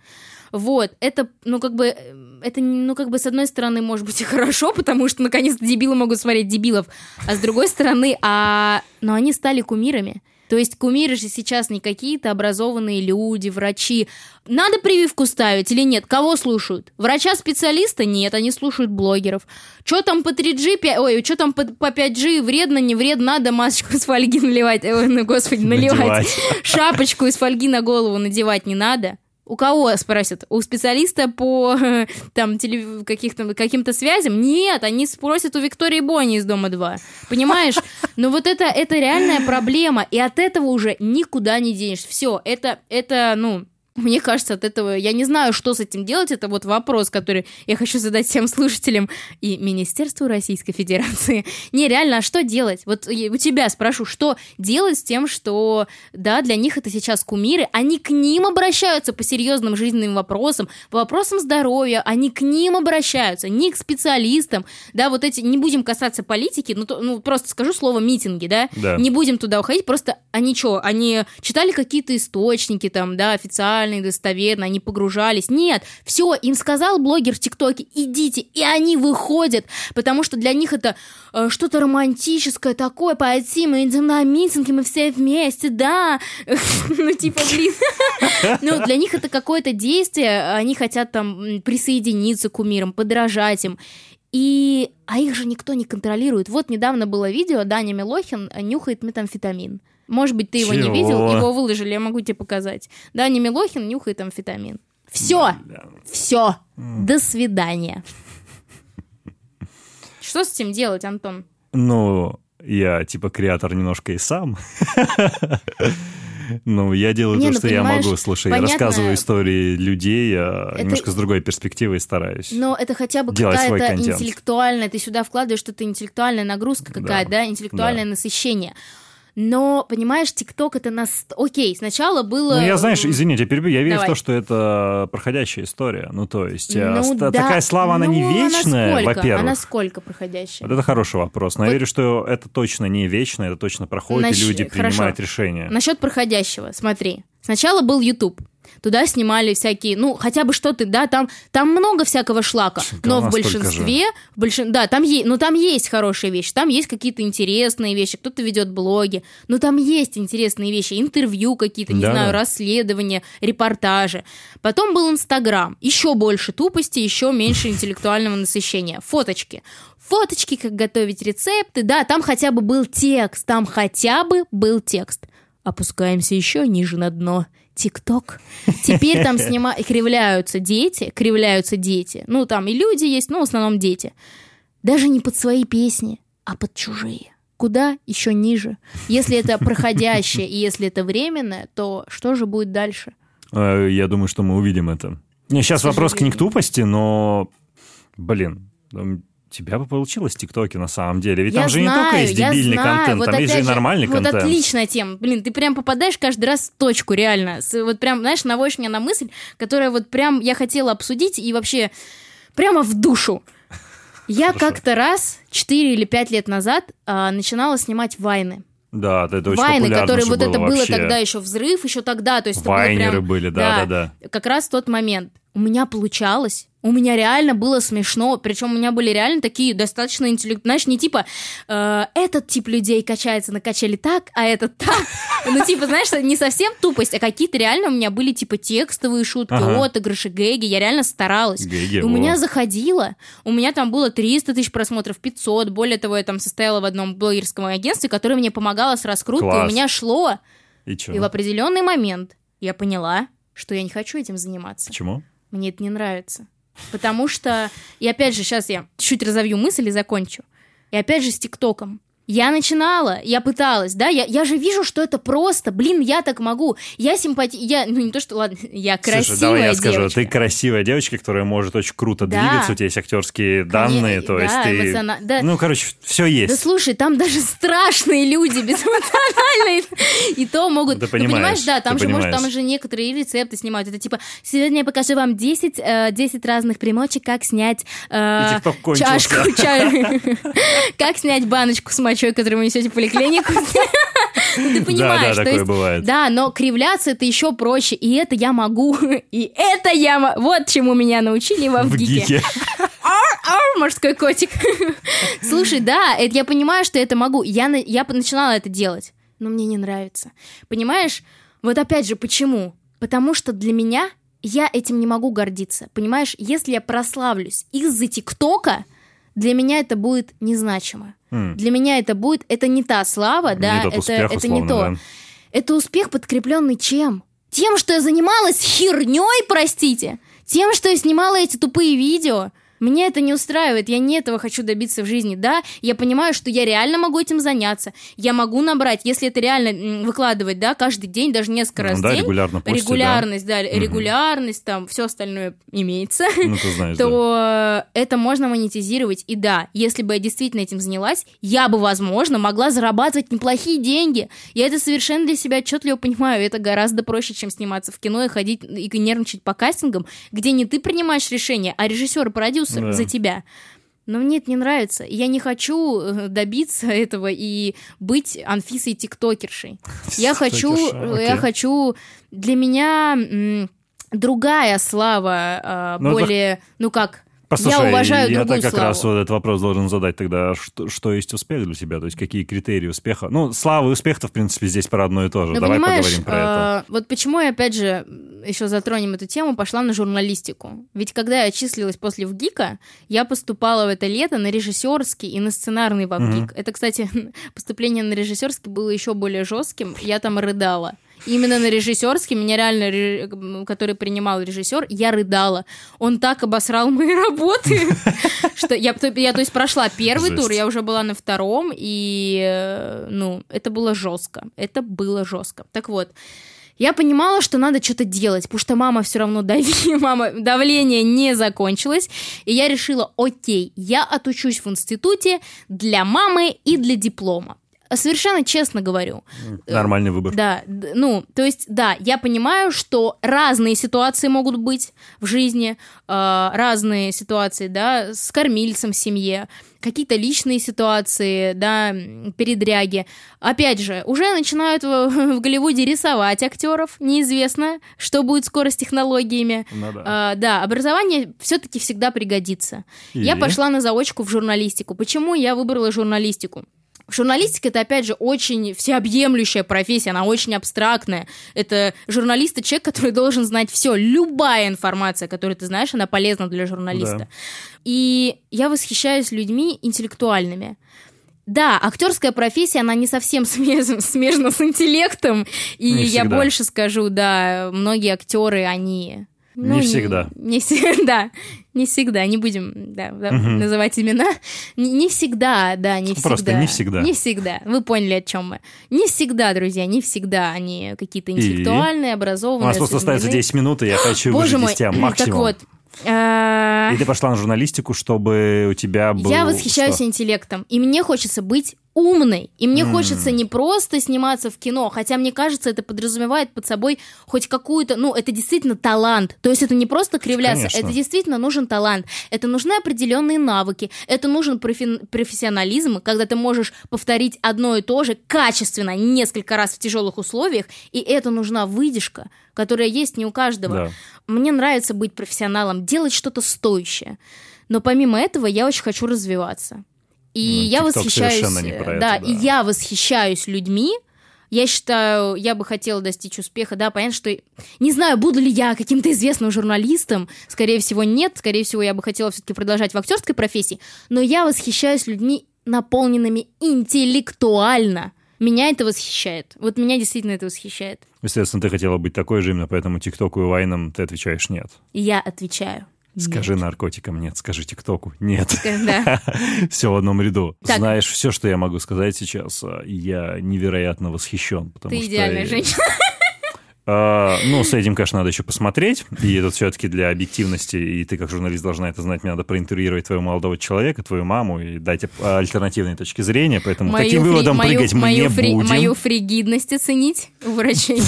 Вот, это, ну, как бы, это, ну, как бы, с одной стороны, может быть, и хорошо, потому что, наконец-то, дебилы могут смотреть дебилов, а с другой стороны, а... но они стали кумирами. То есть кумиры же сейчас не какие-то образованные люди, врачи. Надо прививку ставить или нет? Кого слушают? Врача-специалиста? Нет, они слушают блогеров. Что там по 3G, пя- ой, что там по, по 5G, вредно, не вредно, надо масочку из фольги наливать, ой, ну, господи, наливать. Надевать. Шапочку из фольги на голову надевать не надо. У кого спросят? У специалиста по там теле- каких-то каким-то связям? Нет, они спросят у Виктории Бони из Дома 2. Понимаешь? Но вот это, это реальная проблема, и от этого уже никуда не денешься. Все, это, это, ну, мне кажется, от этого я не знаю, что с этим делать. Это вот вопрос, который я хочу задать всем слушателям и Министерству Российской Федерации. Не, реально, а что делать? Вот у тебя спрошу, что делать с тем, что, да, для них это сейчас кумиры, они к ним обращаются по серьезным жизненным вопросам, по вопросам здоровья, они к ним обращаются, не к специалистам, да, вот эти, не будем касаться политики, ну, то- ну просто скажу слово митинги, да, Да. не будем туда уходить, просто они что, они читали какие-то источники там, да, официальные, достоверные, они погружались. Нет, все, им сказал блогер в ТикТоке, идите, и они выходят, потому что для них это э, что-то романтическое такое, пойти, мы идем на митинги, мы все вместе, да, ну типа, блин, ну для них это какое-то действие, они хотят там присоединиться к кумирам, подражать им, и... А их же никто не контролирует. Вот недавно было видео, Даня Милохин нюхает метамфетамин. Может быть, ты его не Чего? видел, его выложили, я могу тебе показать. Даня Милохин нюхает амфетамин. Все, Бля. все, до свидания. Что с этим делать, Антон? Ну, я типа креатор немножко и сам. Ну, я делаю Не, то, ну, что я могу. Слушай, я понятно. рассказываю истории людей а, Это- немножко с другой перспективы стараюсь. Но это хотя бы какая-то интеллектуальная, ты сюда вкладываешь что-то интеллектуальная нагрузка какая-то, да, интеллектуальное Да. насыщение. Но, понимаешь, ТикТок это нас... Окей, сначала было... Ну, я, знаешь, извини, я перебью, я верю Давай. в то, что это проходящая история. Ну, то есть, э, Ну да, такая слава, она не ну, вечная, она сколько? во-первых. Она сколько проходящая? Вот это хороший вопрос. Но я Вот- верю, что это точно не вечно, это точно проходит, Нач- и люди хорошо. принимают решения. Насчет проходящего, смотри. Сначала был YouTube. Туда снимали всякие, ну, хотя бы что-то, да, там, там много всякого шлака, но в большинстве, в большин... да, там есть, ну, там есть хорошие вещи, там есть какие-то интересные вещи, кто-то ведет блоги, но там есть интересные вещи, интервью какие-то, не Да-да. знаю, расследования, репортажи. Потом был Инстаграм, еще больше тупости, еще меньше интеллектуального насыщения, фоточки. Фоточки, как готовить рецепты, да, там хотя бы был текст, там хотя бы был текст. Опускаемся еще ниже на дно. ТикТок. Теперь там снима... кривляются дети, кривляются дети. Ну, там и люди есть, но в основном дети. Даже не под свои песни, а под чужие. Куда еще ниже? Если это проходящее и если это временное, то что же будет дальше? Э, Я думаю, что мы увидим это. Сейчас вопрос к сожалению. не к тупости, но, блин, тебя бы получилось в ТикТоке на самом деле. Ведь Я там же не знаю, только есть дебильный знаю. контент, Вот там есть же и нормальный вот контент. отличная тема. Блин, ты прям попадаешь каждый раз в точку, реально. Вот прям, знаешь, наводишь меня на мысль, которая вот прям я хотела обсудить и вообще прямо в душу. Я как-то раз, 4 или 5 лет назад, а, начинала снимать вайны. Да, это очень Вайны, популярно которые же вот это было вообще. тогда еще взрыв, еще тогда, то есть Вайнеры прям- были, да-да-да. Как раз тот момент у меня получалось, у меня реально было смешно, причем у меня были реально такие достаточно интеллект, знаешь, не типа э, этот тип людей качается на качели так, а этот так, ну типа, знаешь, не совсем тупость, а какие-то реально у меня были типа текстовые шутки, Ага. отыгрыши, гэги, я реально старалась. Гэги, у меня заходило, у меня там было 300 тысяч просмотров, 500, более того, я там состояла в одном блогерском агентстве, которое мне помогало с раскруткой, Класс. у меня шло, И и в определенный момент я поняла, что я не хочу этим заниматься. Почему? Мне это не нравится. Потому что, и опять же, сейчас я чуть разовью мысль и закончу. И опять же с ТикТоком. Я начинала, я пыталась, да, я, я же вижу, что это просто, блин, я так могу, я симпати... я, ну не то, что, ладно, я красивая Слушай, давай я скажу, девочка. ты красивая девочка, которая может очень круто Да. двигаться, у тебя есть актерские данные, то да, есть ты... эмоциона- да. Ну, короче, все Да есть. слушай, там даже страшные люди, безэмоциональные, и то могут... Ты понимаешь, да, там же, может, там же некоторые рецепты снимают. Это типа, сегодня я покажу вам 10, э, 10 разных примочек, как снять э, чашку чая. Как снять баночку с мочой, которую вы несете в поликлинику. Ты понимаешь, да, то такое есть, бывает. да, но кривляться это еще проще, и это я могу, и это я, мо- вот чему меня научили во В гике. Ар, морской котик. Слушай, да, это я понимаю, что это могу. Я, я начинала это делать, но мне не нравится. Понимаешь? Вот опять же, почему? Потому что для меня я этим не могу гордиться. Понимаешь, если я прославлюсь из-за ТикТока, для меня это будет незначимо. Для меня это будет, это не та слава, да, Не тот это, успех, это не условно, то. да. Это успех, подкрепленный чем? Тем, что я занималась херней, простите. Тем, что я снимала эти тупые видео. Мне это не устраивает, я не этого хочу добиться в жизни. Да, я понимаю, что я реально могу этим заняться. Я могу набрать, если это реально выкладывать, да, каждый день, даже несколько Ну раз да, в день. регулярно да. Регулярность, да, регулярность, там, все остальное имеется Ну, ты знаешь, да. то это можно монетизировать. И да, если бы я действительно этим занялась, я бы, возможно, могла зарабатывать неплохие деньги. Я это совершенно для себя отчетливо понимаю. Это гораздо проще, чем сниматься в кино и ходить и нервничать по кастингам, где не ты принимаешь решение, а режиссер и продюсер Да. за тебя. Но мне это не нравится. Я не хочу э, добиться этого и быть Анфисой тиктокершей. Я хочу, я хочу для меня другая слава, а, Ну, более, ну как, Послушай, я уважаю я так как славу. раз вот этот вопрос должен задать тогда, что, что есть успех для тебя, то есть какие критерии успеха? Ну, слава и успех-то, в принципе, здесь про одно и то же. Ну, Давай поговорим про это. э, вот почему я, опять же, еще затронем эту тему, пошла на журналистику. Ведь когда я числилась после ВГИКа, я поступала в это лето на режиссерский и на сценарный во ВГИК. Это, кстати, поступление на режиссерский было еще более жестким, я там рыдала. Именно на режиссерский меня реально, ре- который принимал режиссер, я рыдала. Он так обосрал мои работы, что я, я, то есть, прошла первый тур, я уже была на втором, и, э, ну, это было жестко. Это было жестко. Так вот, я понимала, что надо что-то делать, потому что мама все равно давила, мама, давление не закончилось, и я решила, окей, я отучусь в институте для мамы и для диплома. Совершенно честно говорю. Нормальный выбор. Да, ну, то есть, да, я понимаю, что разные ситуации могут быть в жизни, э, разные ситуации, да, с кормильцем в семье, какие-то личные ситуации, да, передряги. Опять же, уже начинают в, в Голливуде рисовать актеров, неизвестно, что будет скоро с технологиями. Ну да. А, да, образование все-таки всегда пригодится. Я И? пошла на заочку в журналистику. Почему я выбрала журналистику? Журналистика это опять же очень всеобъемлющая профессия, она очень абстрактная. Это журналист это человек, который должен знать все. Любая информация, которую ты знаешь, она полезна для журналиста. Да. И я восхищаюсь людьми интеллектуальными. Да, актерская профессия, она не совсем смежна, смежна с интеллектом. И я больше скажу, да, многие актеры, они... ну, Не всегда. Не, всегда, не всегда, не будем да, да, называть имена. Не, не всегда, да, не всегда. Просто не всегда. Не всегда. Вы поняли, о чем мы. Не всегда, друзья, не всегда они какие-то интеллектуальные, У образованные. нас просто остается осведомлены. 10 минут, и я хочу Боже выжить из тебя так максимум. вот. э, И ты пошла на журналистику, чтобы у тебя был... Я восхищаюсь что? интеллектом, и мне хочется быть умной. И мне mm. хочется не просто сниматься в кино, хотя мне кажется, это подразумевает под собой хоть какую-то, ну, это действительно талант. То есть это не просто кривляться, Конечно. это действительно нужен талант. Это нужны определенные навыки, это нужен профи- профессионализм, когда ты можешь повторить одно и то же качественно несколько раз в тяжелых условиях, и это нужна выдержка, которая есть не у каждого. Да. Мне нравится быть профессионалом, делать что-то стоящее. Но помимо этого я очень хочу развиваться. И ну, я восхищаюсь, да, да, и я восхищаюсь людьми. Я считаю, я бы хотела достичь успеха, да, понятно, что не знаю, буду ли я каким-то известным журналистом, скорее всего нет, скорее всего я бы хотела все-таки продолжать в актерской профессии, но я восхищаюсь людьми наполненными интеллектуально. Меня это восхищает. Вот меня действительно это восхищает. Естественно, ты хотела быть такой же, именно поэтому ТикТоку и Вайнам ты отвечаешь нет. Я отвечаю. Скажи нет. наркотикам нет, скажи ТикТоку нет. Да. все в одном ряду. Так. Знаешь, все, что я могу сказать сейчас, а, я невероятно восхищен. Потому Ты что идеальная я... женщина. Uh, ну, с этим, конечно, надо еще посмотреть. И это все-таки для объективности, и ты как журналист должна это знать, мне надо проинтервьюировать твоего молодого человека, твою маму, и дать альтернативные точки зрения. Поэтому мою таким фри... выводом мою, прыгать мы не фри... будем. Мою фригидность оценить врачей.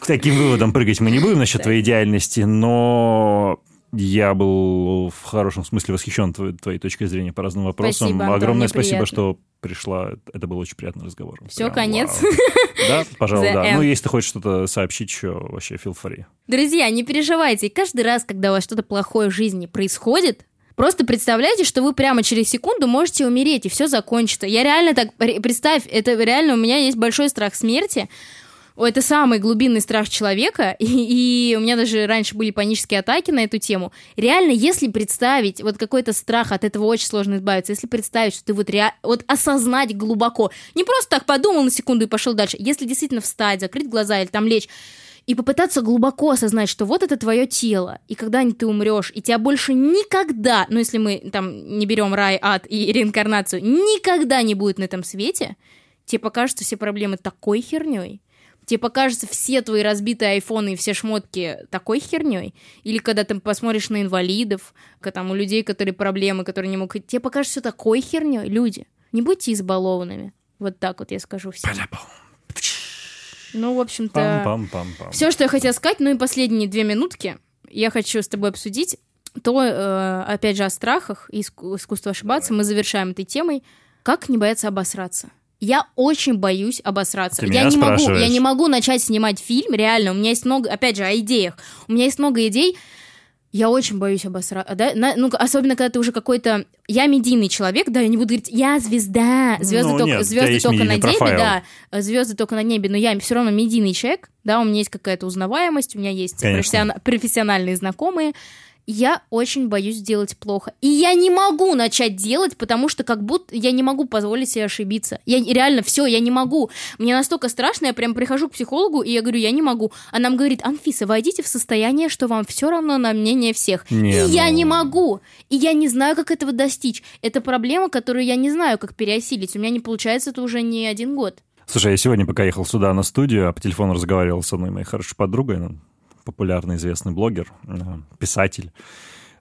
К таким выводам прыгать мы не будем насчет твоей идеальности, но я был в хорошем смысле восхищен твоей, твоей точкой зрения по разным вопросам. Спасибо, Антон, Огромное спасибо, приятно. что пришла. Это был очень приятный разговор. Все, Прям, конец. Вау. Да, пожалуй, да. Ну, если ты хочешь что-то сообщить еще, вообще feel free. Друзья, не переживайте. Каждый раз, когда у вас что-то плохое в жизни происходит, Просто представляете, что вы прямо через секунду можете умереть, и все закончится. Я реально так... Представь, это реально у меня есть большой страх смерти. Это самый глубинный страх человека, и, и у меня даже раньше были панические атаки на эту тему. Реально, если представить, вот какой-то страх, от этого очень сложно избавиться, если представить, что ты вот, ре... вот осознать глубоко, не просто так подумал на секунду и пошел дальше, если действительно встать, закрыть глаза или там лечь, и попытаться глубоко осознать, что вот это твое тело, и когда-нибудь ты умрешь, и тебя больше никогда, ну если мы там не берем рай, ад и реинкарнацию, никогда не будет на этом свете, тебе покажутся все проблемы такой херней, тебе покажутся все твои разбитые айфоны и все шмотки такой херней? Или когда ты посмотришь на инвалидов, там у людей, которые проблемы, которые не могут... Тебе покажется все такой херней? Люди, не будьте избалованными. Вот так вот я скажу всем. Ну, в общем-то, все, что я хотела сказать, ну и последние две минутки я хочу с тобой обсудить то, э, опять же, о страхах и искусство ошибаться. Давай. Мы завершаем этой темой. Как не бояться обосраться? Я очень боюсь обосраться. Ты я не могу, я не могу начать снимать фильм, реально. У меня есть много, опять же, о идеях. У меня есть много идей. Я очень боюсь обосраться. Да? ну, особенно, когда ты уже какой-то... Я медийный человек, да, я не буду говорить, я звезда, звезды ну, только, нет, звезды только на небе, профайл. да, звезды только на небе, но я все равно медийный человек, да, у меня есть какая-то узнаваемость, у меня есть профессион... профессиональные знакомые, я очень боюсь делать плохо. И я не могу начать делать, потому что как будто я не могу позволить себе ошибиться. Я реально все, я не могу. Мне настолько страшно, я прям прихожу к психологу, и я говорю, я не могу. А нам говорит, Анфиса, войдите в состояние, что вам все равно на мнение всех. Не, и ну... я не могу. И я не знаю, как этого достичь. Это проблема, которую я не знаю, как переосилить. У меня не получается это уже не один год. Слушай, я сегодня, пока ехал сюда на студию, а по телефону разговаривал с одной моей хорошей подругой, ну, популярный известный блогер, э, писатель.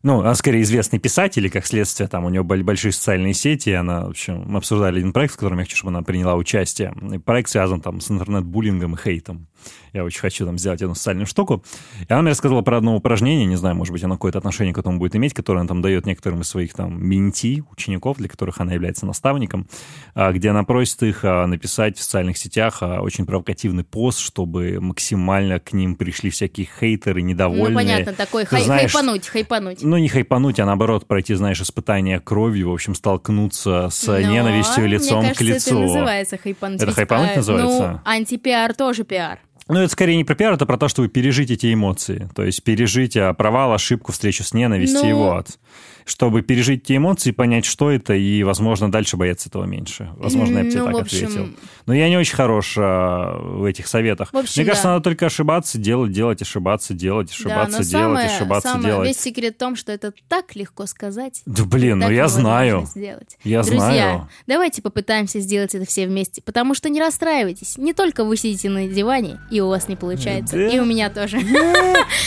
Ну, она скорее известный писатель, и как следствие, там у нее были большие социальные сети, и она, в общем, мы обсуждали один проект, в котором я хочу, чтобы она приняла участие. И проект связан там с интернет-буллингом и хейтом. Я очень хочу там сделать эту социальную штуку. И она мне рассказала про одно упражнение, не знаю, может быть, оно какое-то отношение к этому будет иметь, которое она там дает некоторым из своих там менти, учеников, для которых она является наставником, а, где она просит их а, написать в социальных сетях а, очень провокативный пост, чтобы максимально к ним пришли всякие хейтеры, недовольные. Ну, понятно, такой хай, знаешь, хайпануть, хайпануть. Ну, не хайпануть, а наоборот пройти, знаешь, испытание кровью, в общем, столкнуться с Но, ненавистью лицом мне кажется, к лицу. это называется хайпануть. Это хайпануть называется? Ну, антипиар тоже пиар. Ну, это скорее не про пиар, это про то, чтобы пережить эти эмоции. То есть пережить а, провал, ошибку, встречу с ненавистью ну... и вот чтобы пережить эти эмоции, понять, что это, и, возможно, дальше бояться этого меньше. Возможно, я бы тебе ну, так общем... ответил. Но я не очень хорош а, в этих советах. В общем, Мне кажется, да. надо только ошибаться, делать, делать, ошибаться, делать, ошибаться, да, делать, самое, ошибаться, самое, делать. Весь секрет в том, что это так легко сказать. Да блин, ну я знаю. Я Друзья, знаю. давайте попытаемся сделать это все вместе, потому что не расстраивайтесь. Не только вы сидите на диване, и у вас не получается, да. и у меня тоже.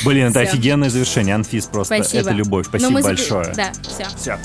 Блин, это офигенное завершение. Анфис просто, это любовь. Спасибо большое. Да, все. Все.